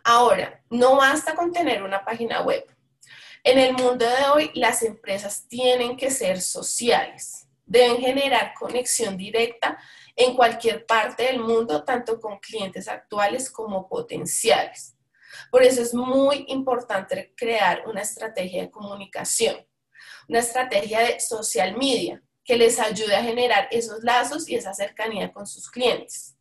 Ahora, no basta con tener una página web. En el mundo de hoy, las empresas tienen que ser sociales deben generar conexión directa en cualquier parte del mundo, tanto con clientes actuales como potenciales. Por eso es muy importante crear una estrategia de comunicación, una estrategia de social media que les ayude a generar esos lazos y esa cercanía con sus clientes.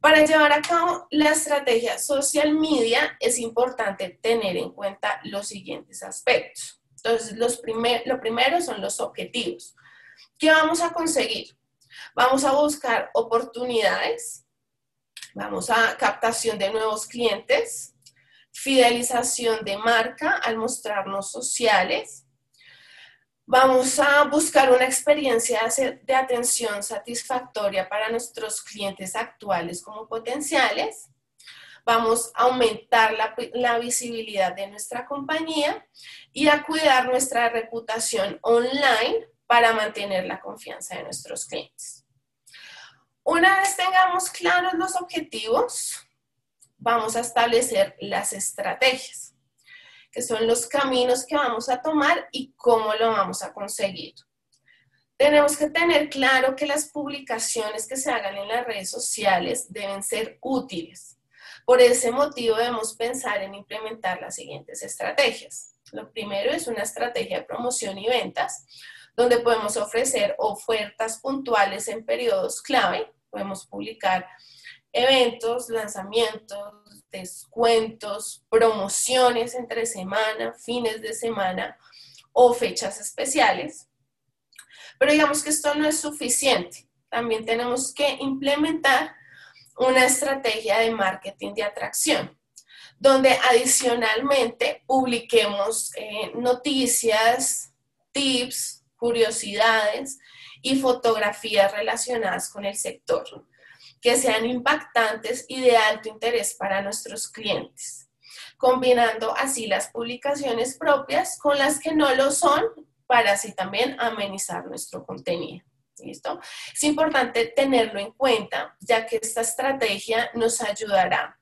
Para llevar a cabo la estrategia social media es importante tener en cuenta los siguientes aspectos. Entonces, los primer, lo primero son los objetivos. ¿Qué vamos a conseguir? Vamos a buscar oportunidades, vamos a captación de nuevos clientes, fidelización de marca al mostrarnos sociales, Vamos a buscar una experiencia de atención satisfactoria para nuestros clientes actuales como potenciales. Vamos a aumentar la, la, visibilidad de nuestra compañía y a cuidar nuestra reputación online para mantener la confianza de nuestros clientes. Una vez tengamos claros los objetivos, vamos a establecer las estrategias, que son los caminos que vamos a tomar y cómo lo vamos a conseguir. Tenemos que tener claro que las publicaciones que se hagan en las redes sociales deben ser útiles. Por ese motivo debemos pensar en implementar las siguientes estrategias. Lo primero es una estrategia de promoción y ventas, donde podemos ofrecer ofertas puntuales en periodos clave, podemos publicar eventos, lanzamientos, descuentos, promociones entre semana, fines de semana o fechas especiales. Pero digamos que esto no es suficiente. También tenemos que implementar una estrategia de marketing de atracción, donde adicionalmente publiquemos eh, noticias, tips, curiosidades y fotografías relacionadas con el sector, que sean impactantes y de alto interés para nuestros clientes, combinando así las publicaciones propias con las que no lo son para así también amenizar nuestro contenido. ¿Listo? Es importante tenerlo en cuenta, ya que esta estrategia nos ayudará,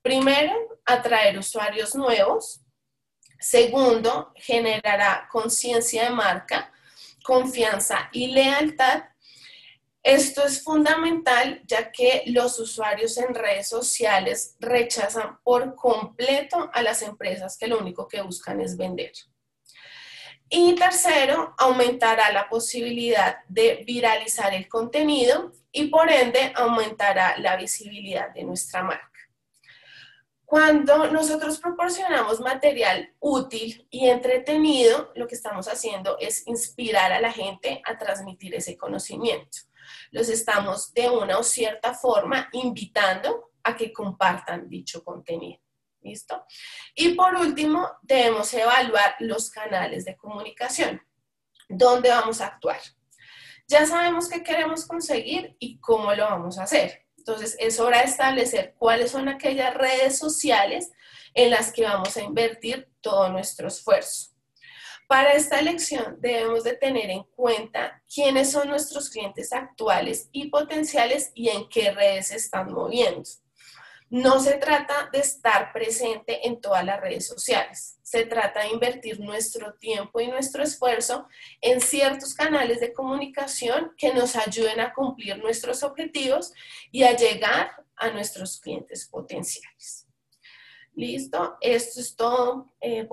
primero, a atraer usuarios nuevos, segundo, generará conciencia de marca, confianza y lealtad. Esto es fundamental ya que los usuarios en redes sociales rechazan por completo a las empresas que lo único que buscan es vender. Y tercero, aumentará la posibilidad de viralizar el contenido y por ende aumentará la visibilidad de nuestra marca. Cuando nosotros proporcionamos material útil y entretenido, lo que estamos haciendo es inspirar a la gente a transmitir ese conocimiento. Los estamos de una o cierta forma invitando a que compartan dicho contenido. ¿Listo? Y por último, debemos evaluar los canales de comunicación. ¿Dónde vamos a actuar? Ya sabemos qué queremos conseguir y cómo lo vamos a hacer. Entonces, es hora de establecer cuáles son aquellas redes sociales en las que vamos a invertir todo nuestro esfuerzo. Para esta elección debemos de tener en cuenta quiénes son nuestros clientes actuales y potenciales y en qué redes se están moviendo. No se trata de estar presente en todas las redes sociales, se trata de invertir nuestro tiempo y nuestro esfuerzo en ciertos canales de comunicación que nos ayuden a cumplir nuestros objetivos y a llegar a nuestros clientes potenciales. Listo, esto es todo, eh,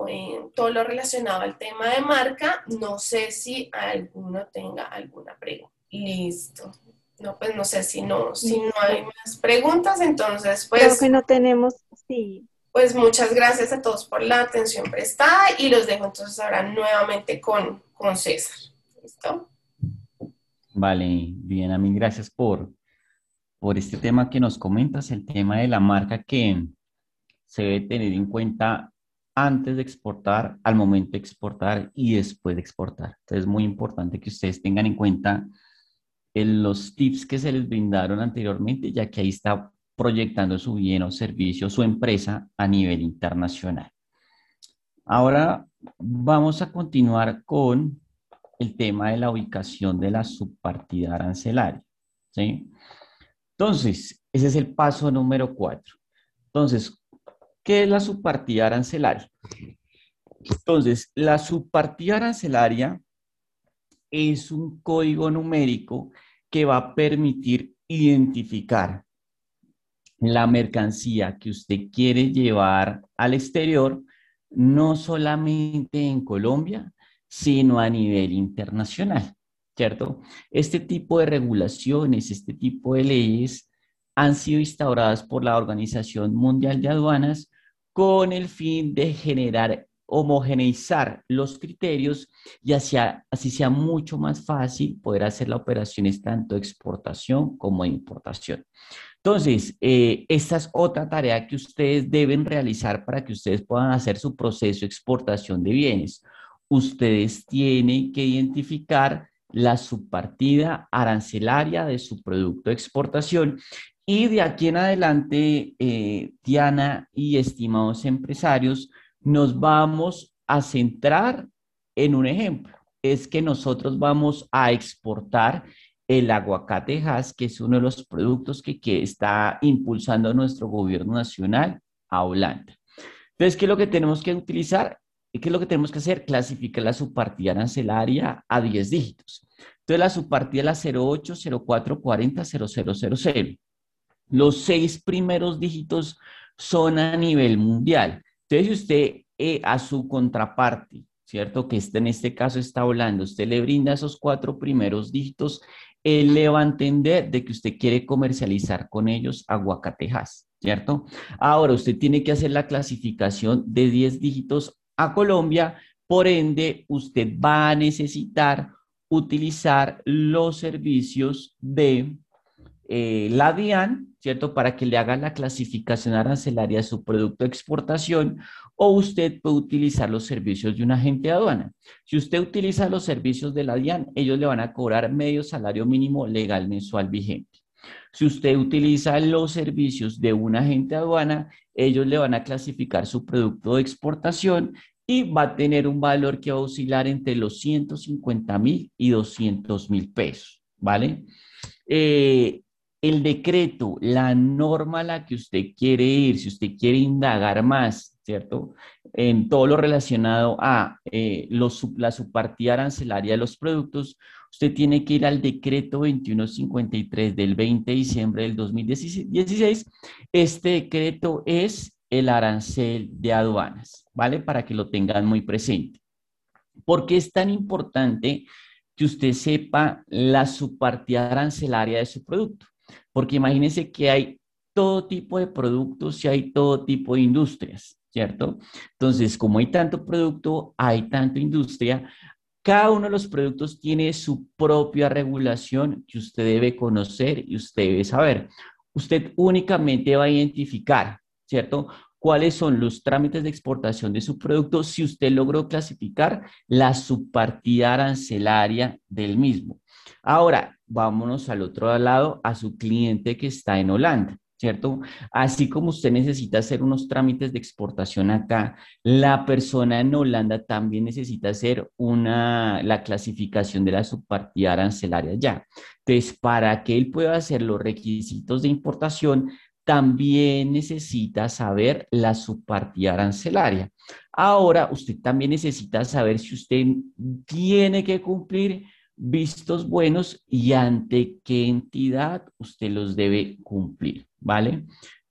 todo lo relacionado al tema de marca. No sé si alguno tenga alguna pregunta. Listo. No, pues no sé si no, si no hay más preguntas, entonces pues... Creo que no tenemos, sí. Pues muchas gracias a todos por la atención prestada y los dejo entonces ahora nuevamente con, con César. ¿Listo? Vale, bien, a mí gracias por, por este tema que nos comentas, el tema de la marca que se debe tener en cuenta antes de exportar, al momento de exportar y después de exportar. Entonces es muy importante que ustedes tengan en cuenta los tips que se les brindaron anteriormente, ya que ahí está proyectando su bien o servicio, su empresa a nivel internacional. Ahora vamos a continuar con el tema de la ubicación de la subpartida arancelaria. ¿sí? Entonces, ese es el paso número cuatro. Entonces, ¿qué es la subpartida arancelaria? Entonces, la subpartida arancelaria es un código numérico que va a permitir identificar la mercancía que usted quiere llevar al exterior, no solamente en Colombia, sino a nivel internacional, ¿cierto? Este tipo de regulaciones, este tipo de leyes han sido instauradas por la Organización Mundial de Aduanas con el fin de generar homogeneizar los criterios y así sea mucho más fácil poder hacer las operaciones tanto de exportación como de importación. Entonces, eh, esta es otra tarea que ustedes deben realizar para que ustedes puedan hacer su proceso de exportación de bienes. Ustedes tienen que identificar la subpartida arancelaria de su producto de exportación y de aquí en adelante, eh, Diana y estimados empresarios, nos vamos a centrar en un ejemplo. Es que nosotros vamos a exportar el aguacate Hass, que es uno de los productos que, está impulsando nuestro gobierno nacional a Holanda. Entonces, ¿qué es lo que tenemos que utilizar? ¿Qué es lo que tenemos que hacer? Clasificar la subpartida arancelaria a 10 dígitos. Entonces, la subpartida es la 08, 04, 40, 0000. Los seis primeros dígitos son a nivel mundial. Entonces, usted eh, a su contraparte, ¿cierto? Que este, en este caso está hablando, usted le brinda esos cuatro primeros dígitos, él le va a entender de que usted quiere comercializar con ellos aguacatejas, ¿cierto? Ahora, usted tiene que hacer la clasificación de 10 dígitos a Colombia Por ende, usted va a necesitar utilizar los servicios de eh, la DIAN, ¿cierto? Para que le haga la clasificación arancelaria de su producto de exportación o usted puede utilizar los servicios de un agente de aduana. Si usted utiliza los servicios de la DIAN, ellos le van a cobrar medio salario mínimo legal mensual vigente. Si usted utiliza los servicios de un agente de aduana, ellos le van a clasificar su producto de exportación y va a tener un valor que va a oscilar entre los 150 mil y 200 mil pesos, ¿vale? Eh, el decreto, la norma a la que usted quiere ir, si usted quiere indagar más, ¿cierto? En todo lo relacionado a eh, los, la subpartida arancelaria de los productos, usted tiene que ir al decreto 2153 del 20 de diciembre del 2016. Este decreto es el arancel de aduanas, ¿vale? Para que lo tengan muy presente. ¿Por qué es tan importante que usted sepa la subpartida arancelaria de su producto? Porque imagínense que hay todo tipo de productos y hay todo tipo de industrias, ¿cierto? Entonces, como hay tanto producto, hay tanta industria, cada uno de los productos tiene su propia regulación que usted debe conocer y usted debe saber. Usted únicamente va a identificar, ¿cierto? cuáles son los trámites de exportación de su producto si usted logró clasificar la subpartida arancelaria del mismo. Ahora, vámonos al otro lado, a su cliente que está en Holanda. ¿cierto? Así como usted necesita hacer unos trámites de exportación acá, la persona en Holanda también necesita hacer una, la clasificación de la subpartida arancelaria ya. Entonces, para que él pueda hacer los requisitos de importación, también necesita saber la subpartida arancelaria. Ahora, usted también necesita saber si usted tiene que cumplir vistos buenos y ante qué entidad usted los debe cumplir, ¿vale?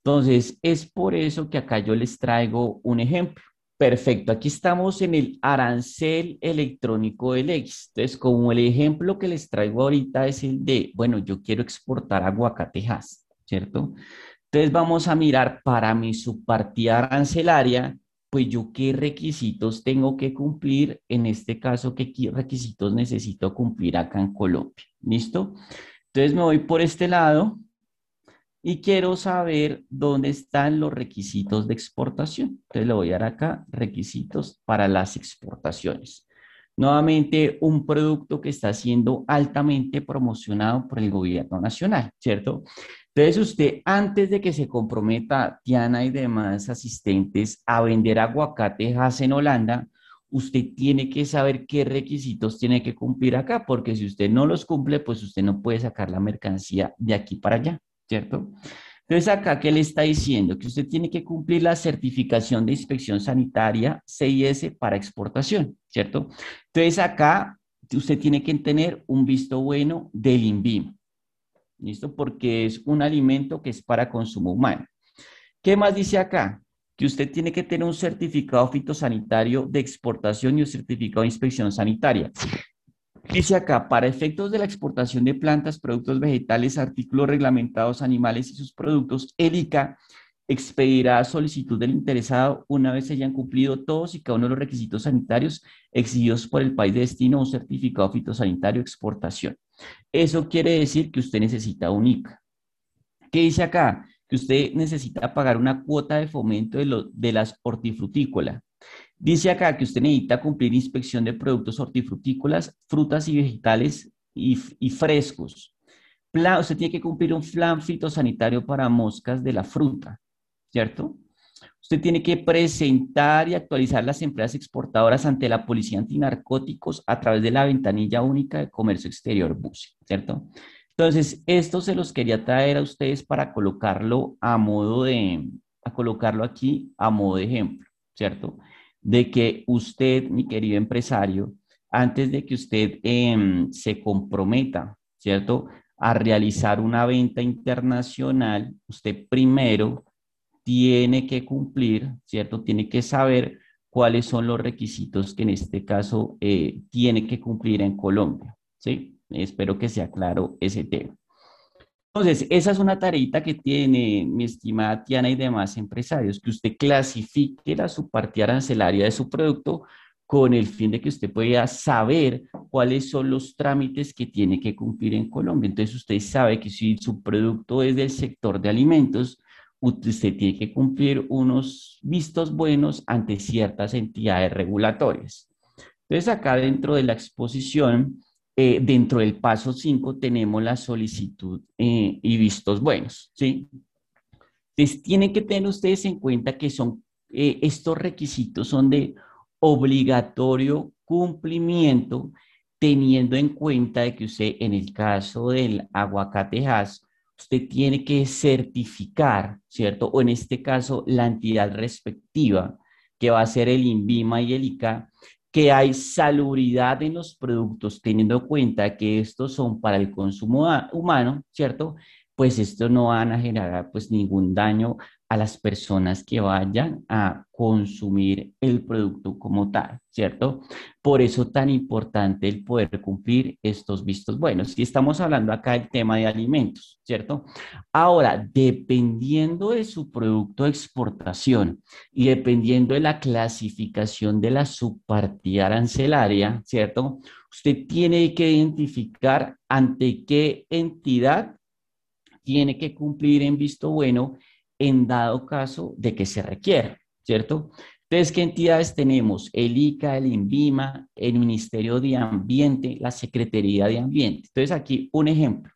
Entonces, es por eso que acá yo les traigo un ejemplo. Perfecto, aquí estamos en el arancel electrónico del X. Entonces, como el ejemplo que les traigo ahorita es el de, bueno, yo quiero exportar aguacatejas, ¿cierto? Entonces, vamos a mirar para mi subpartida arancelaria, pues yo qué requisitos tengo que cumplir, en este caso, qué requisitos necesito cumplir acá en Colombia. ¿Listo? Entonces me voy por este lado y quiero saber dónde están los requisitos de exportación. Entonces le voy a dar acá requisitos para las exportaciones. Nuevamente, un producto que está siendo altamente promocionado por el gobierno nacional, ¿cierto? Entonces, usted antes de que se comprometa, Tiana y demás asistentes, a vender aguacatejas en Holanda, usted tiene que saber qué requisitos tiene que cumplir acá, porque si usted no los cumple, pues usted no puede sacar la mercancía de aquí para allá, ¿cierto? Entonces, acá, ¿qué le está diciendo? Que usted tiene que cumplir la certificación de inspección sanitaria CIS para exportación, ¿cierto? Entonces, acá usted tiene que tener un visto bueno del INVIM. ¿listo? Porque es un alimento que es para consumo humano. ¿Qué más dice acá? Que usted tiene que tener un certificado fitosanitario de exportación y un certificado de inspección sanitaria. Dice acá, para efectos de la exportación de plantas, productos vegetales, artículos reglamentados, animales y sus productos, el ICA expedirá solicitud del interesado una vez se hayan cumplido todos y cada uno de los requisitos sanitarios exigidos por el país de destino un certificado fitosanitario de exportación. Eso quiere decir que usted necesita un ICA. ¿Qué dice acá? Que usted necesita pagar una cuota de fomento de, de las hortifrutícolas. Dice acá que usted necesita cumplir inspección de productos hortifrutícolas, frutas y vegetales y, frescos. usted tiene que cumplir un plan fitosanitario para moscas de la fruta, ¿cierto? Usted tiene que presentar y actualizar las empresas exportadoras ante la Policía Antinarcóticos a través de la ventanilla única de comercio exterior BUSE, ¿cierto? Entonces, esto se los quería traer a ustedes para colocarlo a modo de, a colocarlo aquí a modo de ejemplo, ¿cierto? De que usted, mi querido empresario, antes de que usted em, se comprometa, ¿cierto? A realizar una venta internacional, usted primero tiene que cumplir, ¿cierto? Tiene que saber cuáles son los requisitos que en este caso eh, tiene que cumplir en Colombia, ¿sí? Espero que sea claro ese tema. Entonces, esa es una tareita que tiene mi estimada Tiana y demás empresarios, que usted clasifique la subpartida arancelaria de su producto con el fin de que usted pueda saber cuáles son los trámites que tiene que cumplir en Colombia. Entonces usted sabe que si su producto es del sector de alimentos, usted tiene que cumplir unos vistos buenos ante ciertas entidades regulatorias. Entonces acá dentro de la exposición, eh, dentro del paso 5 tenemos la solicitud eh, y vistos buenos, ¿sí? Entonces tienen que tener ustedes en cuenta que son, eh, estos requisitos son de obligatorio cumplimiento teniendo en cuenta de que usted en el caso del aguacatejas, usted tiene que certificar, ¿cierto? O en este caso la entidad respectiva, que va a ser el INVIMA y el ICA, que hay salubridad en los productos, teniendo en cuenta que estos son para el consumo humano, ¿cierto? Pues esto no van a generar pues ningún daño a las personas que vayan a consumir el producto como tal, ¿cierto? Por eso tan importante el poder cumplir estos vistos buenos. Y estamos hablando acá del tema de alimentos, ¿cierto? Ahora, dependiendo de su producto de exportación y dependiendo de la clasificación de la subpartida arancelaria, ¿cierto? Usted tiene que identificar ante qué entidad tiene que cumplir en visto bueno en dado caso de que se requiera, ¿cierto? Entonces, ¿qué entidades tenemos? El ICA, el INVIMA, el Ministerio de Ambiente, la Secretaría de Ambiente. Entonces, aquí un ejemplo.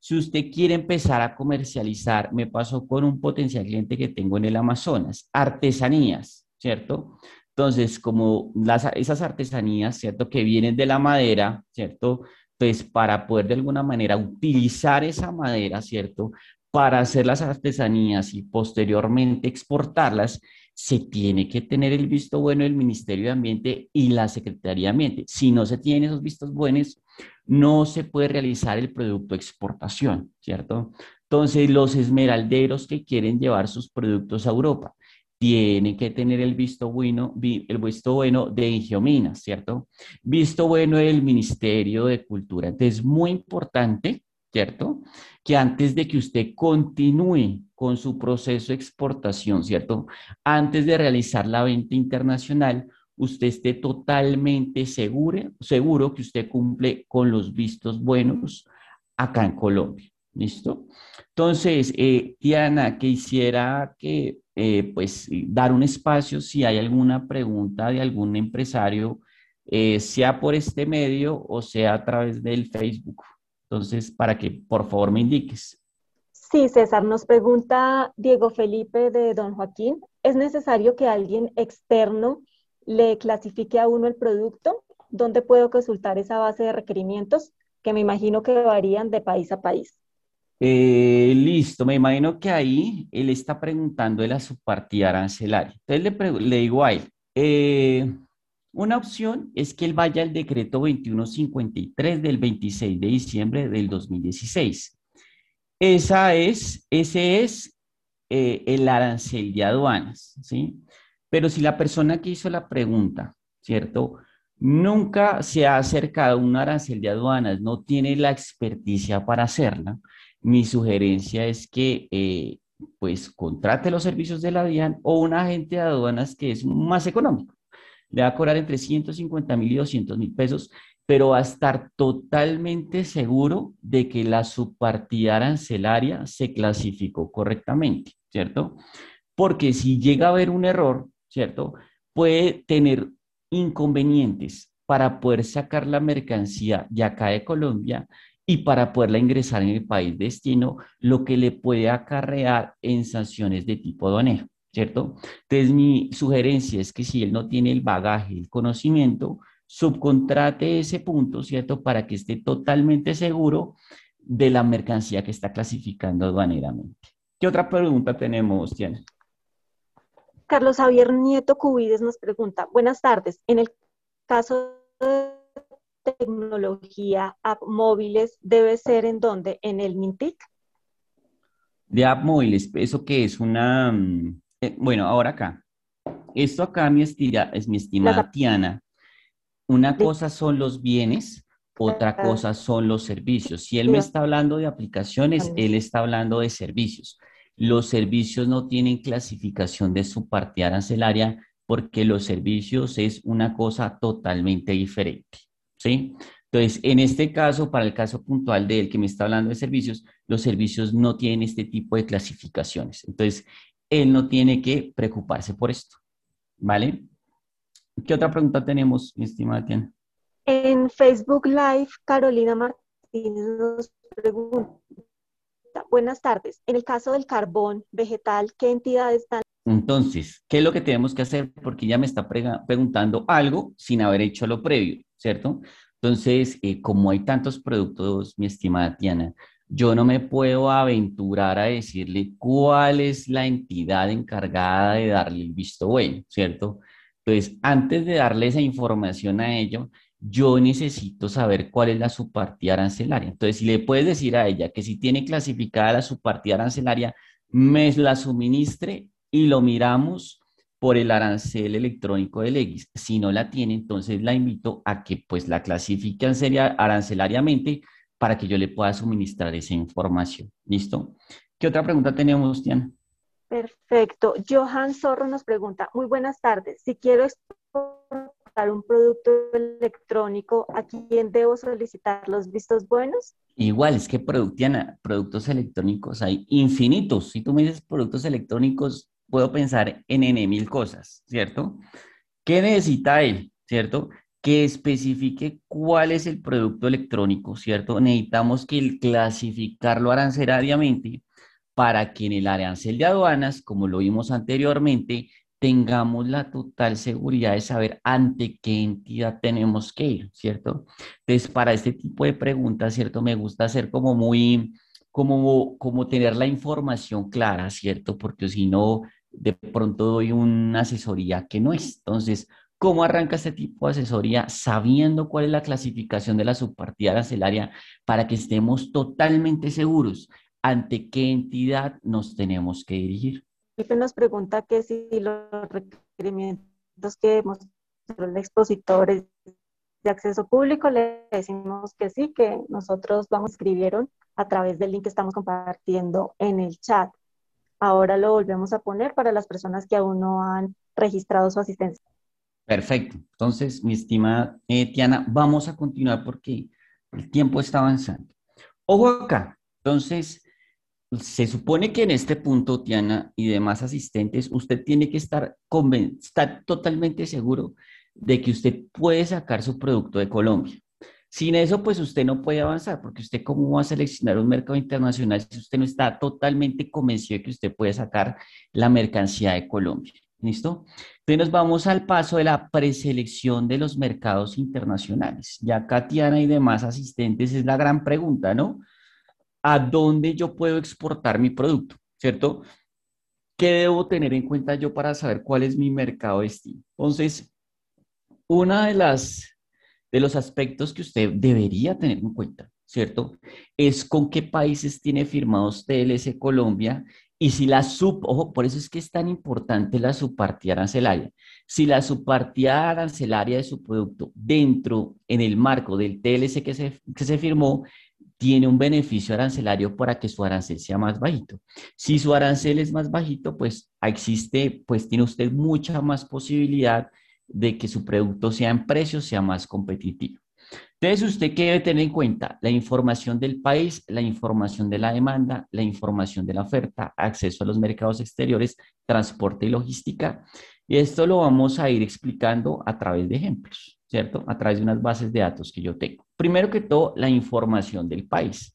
Si usted quiere empezar a comercializar, me pasó con un potencial cliente que tengo en el Amazonas, artesanías, ¿cierto? Entonces, como las, esas artesanías, ¿cierto? Que vienen de la madera, ¿cierto? Pues para poder de alguna manera utilizar esa madera, ¿cierto? Para hacer las artesanías y posteriormente exportarlas, se tiene que tener el visto bueno del Ministerio de Ambiente y la Secretaría de Ambiente. Si no se tienen esos vistos buenos, no se puede realizar el producto exportación, ¿cierto? Entonces, los esmeralderos que quieren llevar sus productos a Europa tienen que tener el visto bueno, el visto bueno de Ingiominas, ¿cierto? Visto bueno del Ministerio de Cultura. Entonces, es muy importante ¿cierto? Que antes de que usted continúe con su proceso de exportación, ¿cierto? Antes de realizar la venta internacional, usted esté totalmente seguro, seguro que usted cumple con los vistos buenos acá en Colombia. ¿Listo? Entonces, eh, quisiera que, eh, pues, dar un espacio si hay alguna pregunta de algún empresario, eh, sea por este medio o sea a través del Facebook. Entonces, para que por favor me indiques. Sí, César, nos pregunta Diego Felipe de Don Joaquín, ¿es necesario que alguien externo le clasifique a uno el producto? ¿Dónde puedo consultar esa base de requerimientos que me imagino que varían de país a país? Eh, listo, me imagino que ahí él está preguntando de la subpartida arancelaria. Entonces le, le digo a él, eh, una opción es que él vaya al decreto 2153 del 26 de diciembre del 2016. Esa es, ese es eh, el arancel de aduanas, ¿sí? Pero si la persona que hizo la pregunta, ¿cierto? Nunca se ha acercado a un arancel de aduanas, no tiene la experticia para hacerla, mi sugerencia es que eh, pues contrate los servicios de la DIAN o un agente de aduanas que es más económico le va a cobrar entre 150 mil y 200 mil pesos, pero va a estar totalmente seguro de que la subpartida arancelaria se clasificó correctamente, ¿cierto? Porque si llega a haber un error, ¿cierto? Puede tener inconvenientes para poder sacar la mercancía de acá de Colombia y para poderla ingresar en el país destino, lo que le puede acarrear en sanciones de tipo aduanero. ¿Cierto? Entonces, mi sugerencia es que si él no tiene el bagaje, el conocimiento, subcontrate ese punto, ¿cierto? Para que esté totalmente seguro de la mercancía que está clasificando aduaneramente. ¿Qué otra pregunta tenemos, Tiana? Carlos Javier Nieto Cubides nos pregunta, buenas tardes, en el caso de tecnología, app móviles, ¿debe ser en dónde? ¿En el Mintic? De app móviles, ¿eso qué es? Una, mm, eh, bueno, ahora acá. Esto acá, mi es mi estimada Tiana. Una cosa son los bienes, otra cosa son los servicios. Si él me está hablando de aplicaciones, él está hablando de servicios. Los servicios no tienen clasificación de su parte arancelaria porque los servicios es una cosa totalmente diferente, ¿sí? Entonces, en este caso, para el caso puntual de él que me está hablando de servicios, los servicios no tienen este tipo de clasificaciones. Entonces, él no tiene que preocuparse por esto, ¿vale? ¿Qué otra pregunta tenemos, mi estimada Tiana? En Facebook Live, Carolina Martínez nos pregunta, buenas tardes, en el caso del carbón vegetal, ¿qué entidades están? Entonces, ¿qué es lo que tenemos que hacer? Porque ya me está preguntando algo sin haber hecho lo previo, ¿cierto? Entonces, eh, como hay tantos productos, mi estimada Tiana, yo no me puedo aventurar a decirle cuál es la entidad encargada de darle el visto bueno, ¿cierto? Entonces, antes de darle esa información a ello, yo necesito saber cuál es la subpartida arancelaria. Entonces, si le puedes decir a ella que si tiene clasificada la subpartida arancelaria, me la suministre y lo miramos por el arancel electrónico del X. Si no la tiene, entonces la invito a que pues la clasifique arancelariamente para que yo le pueda suministrar esa información. ¿Listo? ¿Qué otra pregunta tenemos, Tiana? Perfecto. Johan Zorro nos pregunta, muy buenas tardes. Si quiero exportar un producto electrónico, ¿a quién debo solicitar los vistos buenos? Igual, es que productos electrónicos hay infinitos. Si tú me dices productos electrónicos, puedo pensar en N mil cosas, ¿cierto? ¿Qué necesita él, ¿cierto? Que especifique cuál es el producto electrónico, ¿cierto? Necesitamos que el clasificarlo arancelariamente para que en el arancel de aduanas, como lo vimos anteriormente, tengamos la total seguridad de saber ante qué entidad tenemos que ir, ¿cierto? Entonces, para este tipo de preguntas, ¿cierto? Me gusta hacer como muy, como, como tener la información clara, ¿cierto? Porque si no, de pronto doy una asesoría que no es. Entonces, ¿cómo arranca este tipo de asesoría sabiendo cuál es la clasificación de la subpartida arancelaria para que estemos totalmente seguros ante qué entidad nos tenemos que dirigir? Felipe nos pregunta que si los requerimientos que mostró el expositor es de acceso público, le decimos que sí, que nosotros vamos, escribieron a través del link que estamos compartiendo en el chat. Ahora lo volvemos a poner para las personas que aún no han registrado su asistencia. Perfecto. Entonces, mi estimada eh, Tiana, vamos a continuar porque el tiempo está avanzando. Ojo acá. Entonces, se supone que en este punto, Tiana y demás asistentes, usted tiene que estar, estar totalmente seguro de que usted puede sacar su producto de Colombia. Sin eso, pues usted no puede avanzar, porque usted cómo va a seleccionar un mercado internacional si usted no está totalmente convencido de que usted puede sacar la mercancía de Colombia. ¿Listo? Entonces nos vamos al paso de la preselección de los mercados internacionales. Ya Katiana y demás asistentes es la gran pregunta, ¿no? ¿A dónde yo puedo exportar mi producto? ¿Cierto? ¿Qué debo tener en cuenta yo para saber cuál es mi mercado destino? Entonces, una de las de los aspectos que usted debería tener en cuenta, ¿cierto? Es con qué países tiene firmados TLS Colombia y si la sub, ojo, por eso es que es tan importante la subpartida arancelaria. Si la subpartida arancelaria de su producto dentro, en el marco del TLC que se, que se firmó, tiene un beneficio arancelario para que su arancel sea más bajito. Si su arancel es más bajito, pues existe, pues tiene usted mucha más posibilidad de que su producto sea en precio, sea más competitivo. Entonces, usted qué debe tener en cuenta la información del país, la información de la demanda, la información de la oferta, acceso a los mercados exteriores, transporte y logística. Y esto lo vamos a ir explicando a través de ejemplos, ¿cierto? A través de unas bases de datos que yo tengo. Primero que todo, la información del país.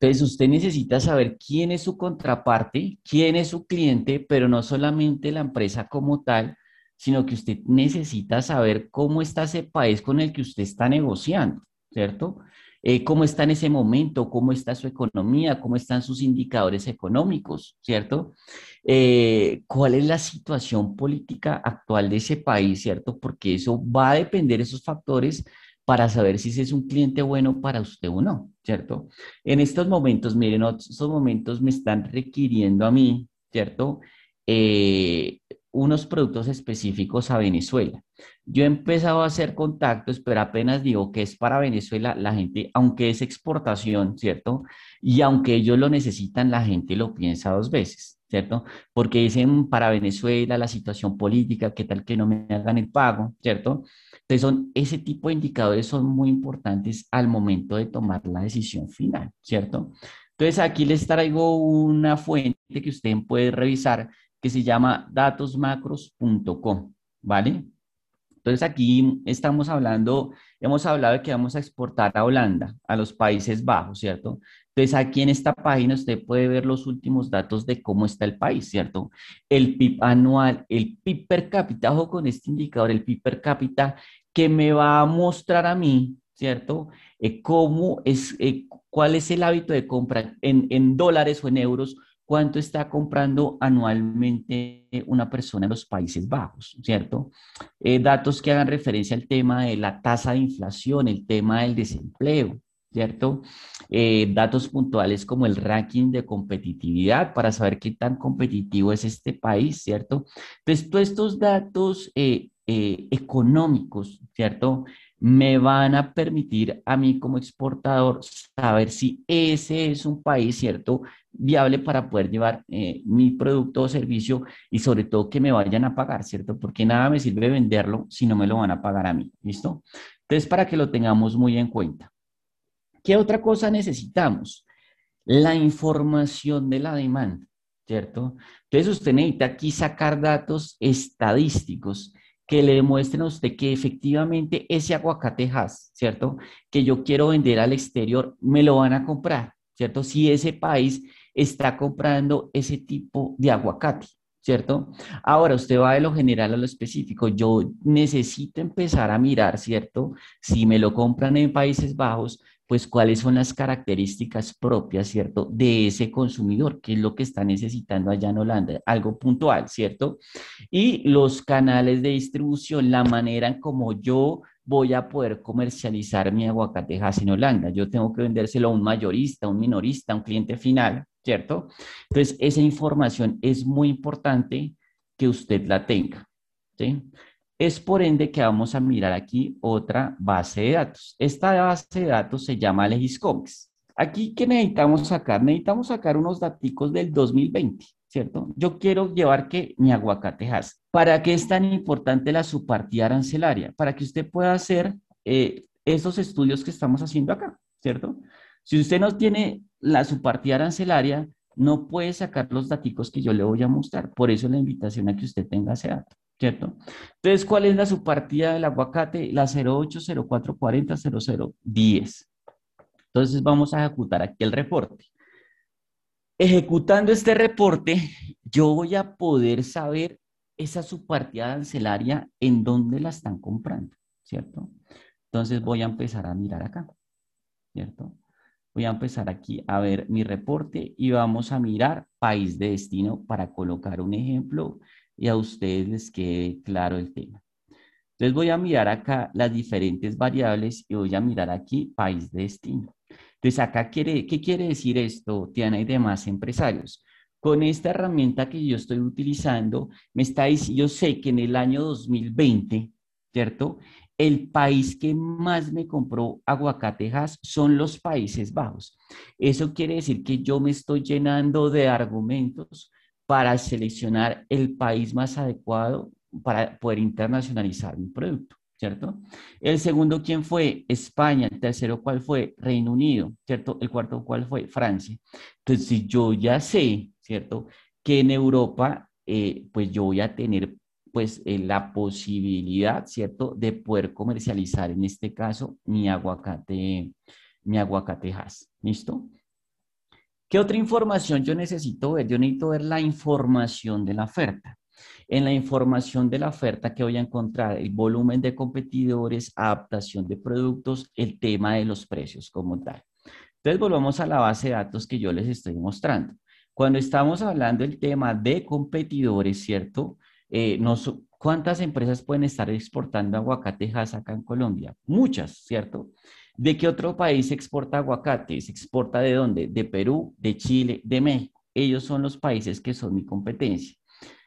Entonces, usted necesita saber quién es su contraparte, quién es su cliente, pero no solamente la empresa como tal, sino que usted necesita saber cómo está ese país con el que usted está negociando, ¿cierto? Eh, cómo está en ese momento, cómo está su economía, cómo están sus indicadores económicos, ¿cierto? Eh, ¿Cuál es la situación política actual de ese país, ¿cierto? Porque eso va a depender de esos factores para saber si ese es un cliente bueno para usted o no, ¿cierto? En estos momentos, miren, estos momentos me están requiriendo a mí, ¿cierto? Eh, unos productos específicos a Venezuela. Yo he empezado a hacer contactos, pero apenas digo que es para Venezuela, la gente, aunque es exportación, ¿cierto? Y aunque ellos lo necesitan, la gente lo piensa dos veces. ¿cierto? Porque dicen para Venezuela la situación política, qué tal que no me hagan el pago, ¿cierto? Entonces, son, ese tipo de indicadores son muy importantes al momento de tomar la decisión final, ¿cierto? Entonces, aquí les traigo una fuente que usted puede revisar que se llama datosmacros.com, ¿vale? Entonces, aquí estamos hablando, hemos hablado de que vamos a exportar a Holanda, a los Países Bajos, ¿cierto? Entonces, aquí en esta página usted puede ver los últimos datos de cómo está el país, ¿cierto? El PIB anual, el PIB per cápita, ojo con este indicador, el PIB per cápita, que me va a mostrar a mí, ¿cierto? Eh, cómo es, eh, cuál es el hábito de compra en, en dólares o en euros, cuánto está comprando anualmente una persona en los Países Bajos, ¿cierto? Eh, datos que hagan referencia al tema de la tasa de inflación, el tema del desempleo, ¿cierto? Eh, datos puntuales como el ranking de competitividad para saber qué tan competitivo es este país, ¿cierto? Entonces, todos estos datos eh, económicos, ¿cierto? Me van a permitir a mí como exportador saber si ese es un país, ¿cierto? Viable para poder llevar mi producto o servicio y sobre todo que me vayan a pagar, ¿cierto? Porque nada me sirve venderlo si no me lo van a pagar a mí, ¿listo? Entonces, para que lo tengamos muy en cuenta. ¿Qué otra cosa necesitamos? La información de la demanda, ¿cierto? Entonces usted necesita aquí sacar datos estadísticos que le demuestren a usted que efectivamente ese aguacate ¿cierto? Que yo quiero vender al exterior, me lo van a comprar, ¿cierto? Si ese país está comprando ese tipo de aguacate, ¿cierto? Ahora usted va de lo general a lo específico. Yo necesito empezar a mirar, ¿cierto? Si me lo compran en Países Bajos, pues cuáles son las características propias, ¿cierto? De ese consumidor, qué es lo que está necesitando allá en Holanda, algo puntual, ¿cierto? Y los canales de distribución, la manera en como yo voy a poder comercializar mi aguacatejas en Holanda. Yo tengo que vendérselo a un mayorista, a un minorista, a un cliente final, ¿cierto? Entonces, esa información es muy importante que usted la tenga, ¿sí? Es por ende que vamos a mirar aquí otra base de datos. Esta base de datos se llama Legiscomics. Aquí, ¿qué necesitamos sacar? Necesitamos sacar unos datos del 2020, ¿cierto? Yo quiero llevar que mi aguacatejas. ¿Para qué es tan importante la subpartida arancelaria? Para que usted pueda hacer eh, esos estudios que estamos haciendo acá, ¿cierto? Si usted no tiene la subpartida arancelaria, no puede sacar los datos que yo le voy a mostrar. Por eso la invitación a que usted tenga ese dato. ¿cierto? Entonces, ¿cuál es la subpartida del aguacate? La 08, 04, 40, 00, 10. Entonces, vamos a ejecutar aquí el reporte. Ejecutando este reporte, yo voy a poder saber esa subpartida arancelaria en dónde la están comprando, ¿cierto? Entonces, voy a empezar a mirar acá, ¿cierto? Voy a empezar aquí a ver mi reporte y vamos a mirar país de destino para colocar un ejemplo y a ustedes les quede claro el tema. Entonces voy a mirar acá las diferentes variables y voy a mirar aquí país de destino. Entonces acá, quiere, ¿qué quiere decir esto, Tiana y demás empresarios? Con esta herramienta que yo estoy utilizando, me está yo sé que en el año 2020, ¿cierto? El país que más me compró aguacatejas son los Países Bajos. Eso quiere decir que yo me estoy llenando de argumentos para seleccionar el país más adecuado para poder internacionalizar mi producto, ¿cierto? El segundo, ¿quién fue? España. El tercero, ¿cuál fue? Reino Unido, ¿cierto? El cuarto, ¿cuál fue? Francia. Entonces, si yo ya sé, ¿cierto? Que en Europa, eh, pues yo voy a tener pues eh, la posibilidad, ¿cierto? De poder comercializar, en este caso, mi aguacate, mi aguacatejas, ¿listo? ¿Qué otra información yo necesito ver? Yo necesito ver la información de la oferta. En la información de la oferta que voy a encontrar el volumen de competidores, adaptación de productos, el tema de los precios como tal. Entonces volvamos a la base de datos que yo les estoy mostrando. Cuando estamos hablando del tema de competidores, ¿cierto? Eh, ¿Cuántas empresas pueden estar exportando aguacatejas acá en Colombia? Muchas, ¿cierto? ¿De qué otro país se exporta aguacate? ¿Se exporta de dónde? De Perú, de Chile, de México. Ellos son los países que son mi competencia.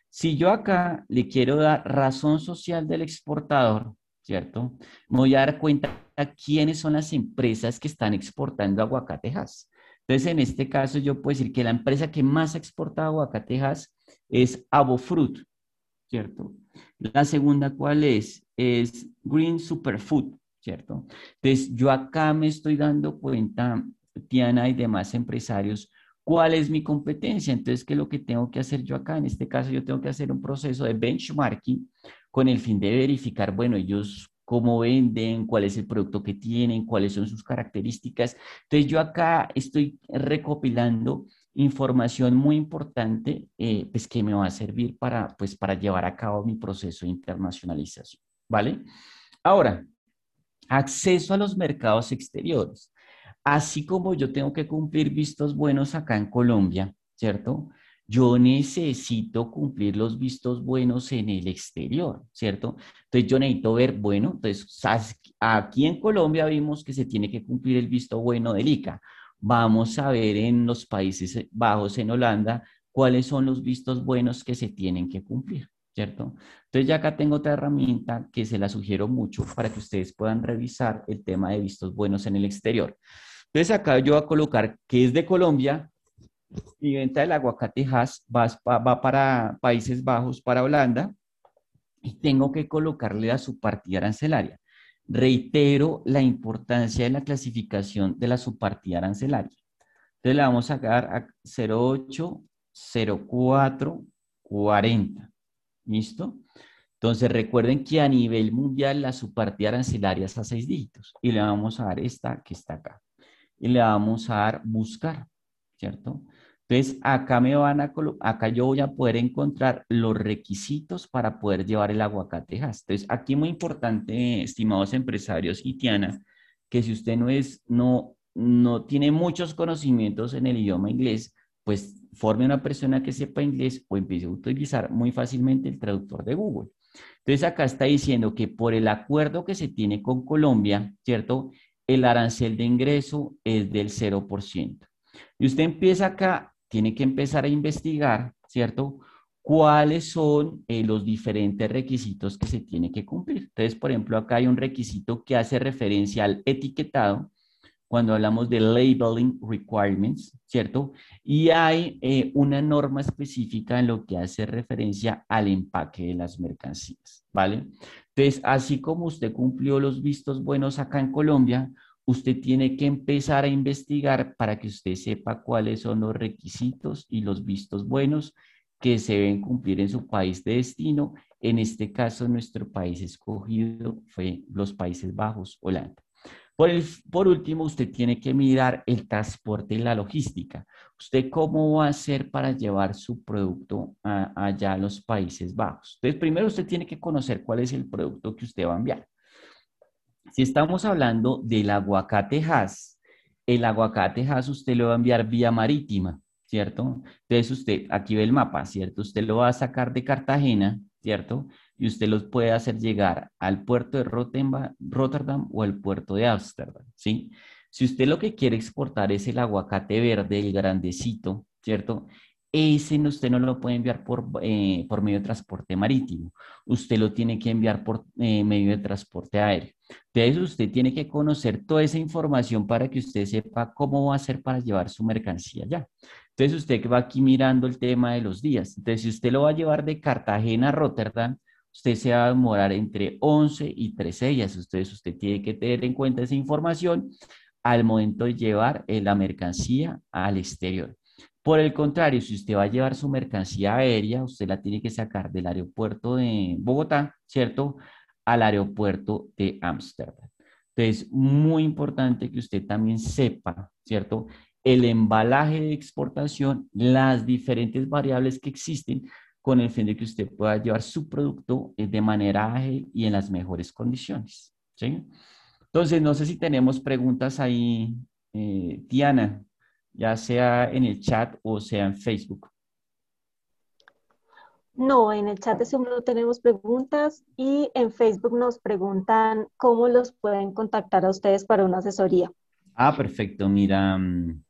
Si yo acá le quiero dar razón social del exportador, ¿cierto? Me voy a dar cuenta a quiénes son las empresas que están exportando aguacatejas. Entonces, en este caso, yo puedo decir que la empresa que más ha exportado aguacatejas es Abofruit, ¿cierto? La segunda, ¿cuál es? Es Green Superfood, ¿cierto? Entonces, yo acá me estoy dando cuenta, Tiana y demás empresarios, cuál es mi competencia. Entonces, ¿qué es lo que tengo que hacer yo acá? En este caso, yo tengo que hacer un proceso de benchmarking con el fin de verificar, bueno, ellos cómo venden, cuál es el producto que tienen, cuáles son sus características. Entonces yo acá estoy recopilando información muy importante eh, pues que me va a servir para, pues, para llevar a cabo mi proceso de internacionalización, ¿vale? Ahora, acceso a los mercados exteriores. Así como yo tengo que cumplir vistos buenos acá en Colombia, ¿cierto? yo necesito cumplir los vistos buenos en el exterior, ¿cierto? Entonces yo necesito ver, bueno, entonces aquí en Colombia vimos que se tiene que cumplir el visto bueno del ICA. Vamos a ver en los Países Bajos, en Holanda, cuáles son los vistos buenos que se tienen que cumplir, ¿cierto? Entonces ya acá tengo otra herramienta que se la sugiero mucho para que ustedes puedan revisar el tema de vistos buenos en el exterior. Entonces acá yo voy a colocar que es de Colombia, mi venta del aguacate va, va, para Países Bajos, para Holanda, y tengo que colocarle a su partida arancelaria. Reitero la importancia de la clasificación de la subpartida arancelaria. Entonces le vamos a dar a 08, 04, 40. ¿Listo? Entonces recuerden que a nivel mundial la subpartida arancelaria es a seis dígitos. Y le vamos a dar esta que está acá. Y le vamos a dar buscar, ¿cierto? Entonces, acá me van a acá yo voy a poder encontrar los requisitos para poder llevar el aguacate Entonces, aquí muy importante, estimados empresarios y Tiana, que si usted no es, no, no tiene muchos conocimientos en el idioma inglés, pues forme una persona que sepa inglés o empiece a utilizar muy fácilmente el traductor de Google. Entonces, acá está diciendo que por el acuerdo que se tiene con Colombia, ¿cierto? El arancel de ingreso es del 0%. Y usted empieza acá tiene que empezar a investigar, ¿cierto? ¿Cuáles son eh, los diferentes requisitos que se tiene que cumplir? Entonces, por ejemplo, acá hay un requisito que hace referencia al etiquetado, cuando hablamos de labeling requirements, ¿cierto? Y hay eh, una norma específica en lo que hace referencia al empaque de las mercancías, ¿vale? Entonces, así como usted cumplió los vistos buenos acá en Colombia, usted tiene que empezar a investigar para que usted sepa cuáles son los requisitos y los vistos buenos que se deben cumplir en su país de destino. En este caso, nuestro país escogido fue los Países Bajos, Holanda. Por, último, usted tiene que mirar el transporte y la logística. ¿Usted cómo va a hacer para llevar su producto allá a los Países Bajos? Entonces, primero usted tiene que conocer cuál es el producto que usted va a enviar. Si estamos hablando del aguacate Hass, el aguacate Hass usted lo va a enviar vía marítima, ¿cierto? Entonces usted, aquí ve el mapa, ¿cierto? Usted lo va a sacar de Cartagena, ¿cierto? Y usted lo puede hacer llegar al puerto de Rotterdam o al puerto de Ámsterdam, ¿sí? Si usted lo que quiere exportar es el aguacate verde, el grandecito, ¿cierto? Ese usted no lo puede enviar por, eh, por medio de transporte marítimo. Usted lo tiene que enviar por eh, medio de transporte aéreo. Entonces, usted tiene que conocer toda esa información para que usted sepa cómo va a hacer para llevar su mercancía allá. Entonces, usted va aquí mirando el tema de los días. Entonces, si usted lo va a llevar de Cartagena a Rotterdam, usted se va a demorar entre 11 y 13 días. Entonces, usted tiene que tener en cuenta esa información al momento de llevar eh, la mercancía al exterior. Por el contrario, si usted va a llevar su mercancía aérea, usted la tiene que sacar del aeropuerto de Bogotá, ¿cierto? Al aeropuerto de Ámsterdam. Entonces, muy importante que usted también sepa, ¿cierto? El embalaje de exportación, las diferentes variables que existen con el fin de que usted pueda llevar su producto eh, de manera ágil y en las mejores condiciones. Entonces, no sé si tenemos preguntas ahí, eh, Diana ya sea en el chat o sea en Facebook. No, en el chat de Zoom no tenemos preguntas y en Facebook nos preguntan cómo los pueden contactar a ustedes para una asesoría. Ah, perfecto. Mira, mm,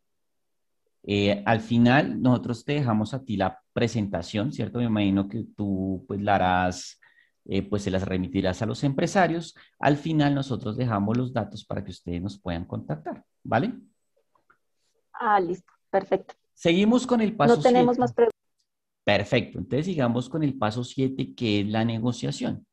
eh, al final nosotros te dejamos a ti la presentación, ¿cierto? Me imagino que tú pues la harás, eh, pues se las remitirás a los empresarios. Al final nosotros dejamos los datos para que ustedes nos puedan contactar, ¿vale? Ah, listo, perfecto. Seguimos con el paso No tenemos más preguntas. Perfecto, entonces sigamos con el paso 7, que es la negociación.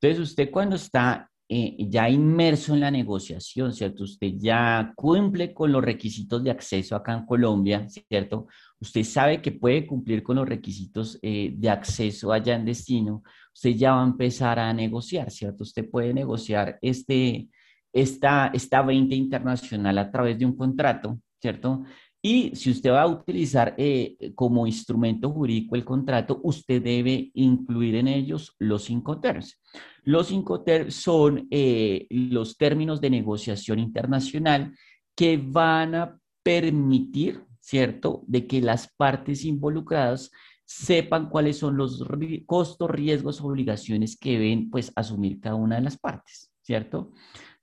Entonces, usted cuando está eh, ya inmerso en la negociación, ¿cierto? Usted ya cumple con los requisitos de acceso acá en Colombia, ¿cierto? Usted sabe que puede cumplir con los requisitos eh, de acceso allá en destino, usted ya va a empezar a negociar, ¿cierto? Usted puede negociar este, esta, esta 20 internacional a través de un contrato, ¿cierto? Y si usted va a utilizar eh, como instrumento jurídico el contrato, usted debe incluir en ellos los cinco terms. Los cinco terms son eh, los términos de negociación internacional que van a permitir, ¿cierto?, de que las partes involucradas sepan cuáles son los costos, riesgos, obligaciones que deben, pues, asumir cada una de las partes, ¿cierto?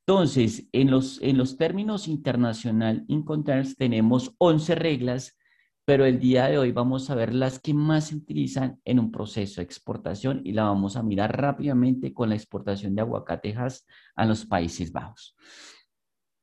Entonces, en los, en los términos internacional Incoterms tenemos 11 reglas, pero el día de hoy vamos a ver las que más se utilizan en un proceso de exportación y la vamos a mirar rápidamente con la exportación de aguacatejas a los Países Bajos.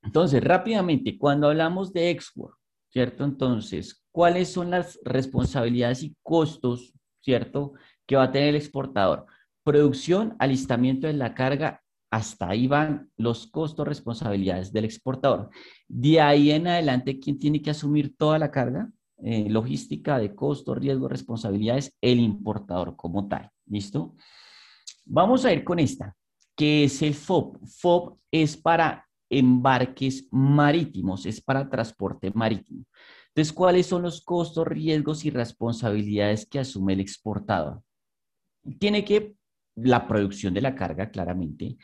Entonces, rápidamente, cuando hablamos de export, ¿cierto? Entonces, ¿cuáles son las responsabilidades y costos, ¿cierto? Que va a tener el exportador. Producción, alistamiento de la carga hasta ahí van los costos, responsabilidades del exportador. De ahí en adelante, ¿quién tiene que asumir toda la carga? Eh, logística de costos, riesgos, responsabilidades, el importador como tal. ¿Listo? Vamos a ir con esta, que es el FOB. FOB es para embarques marítimos, es para transporte marítimo. Entonces, ¿cuáles son los costos, riesgos y responsabilidades que asume el exportador? Tiene que la producción de la carga, claramente,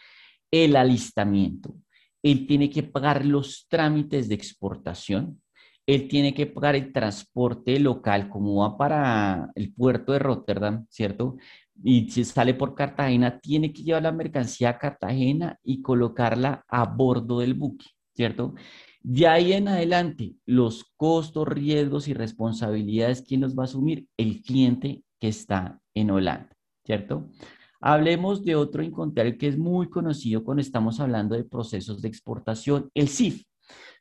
el alistamiento, él tiene que pagar los trámites de exportación, él tiene que pagar el transporte local, como va para el puerto de Rotterdam, ¿cierto? Y si sale por Cartagena, tiene que llevar la mercancía a Cartagena y colocarla a bordo del buque, ¿cierto? De ahí en adelante, los costos, riesgos y responsabilidades, ¿quién los va a asumir? El cliente que está en Holanda, ¿cierto? Hablemos de otro incontable que es muy conocido cuando estamos hablando de procesos de exportación, el CIF.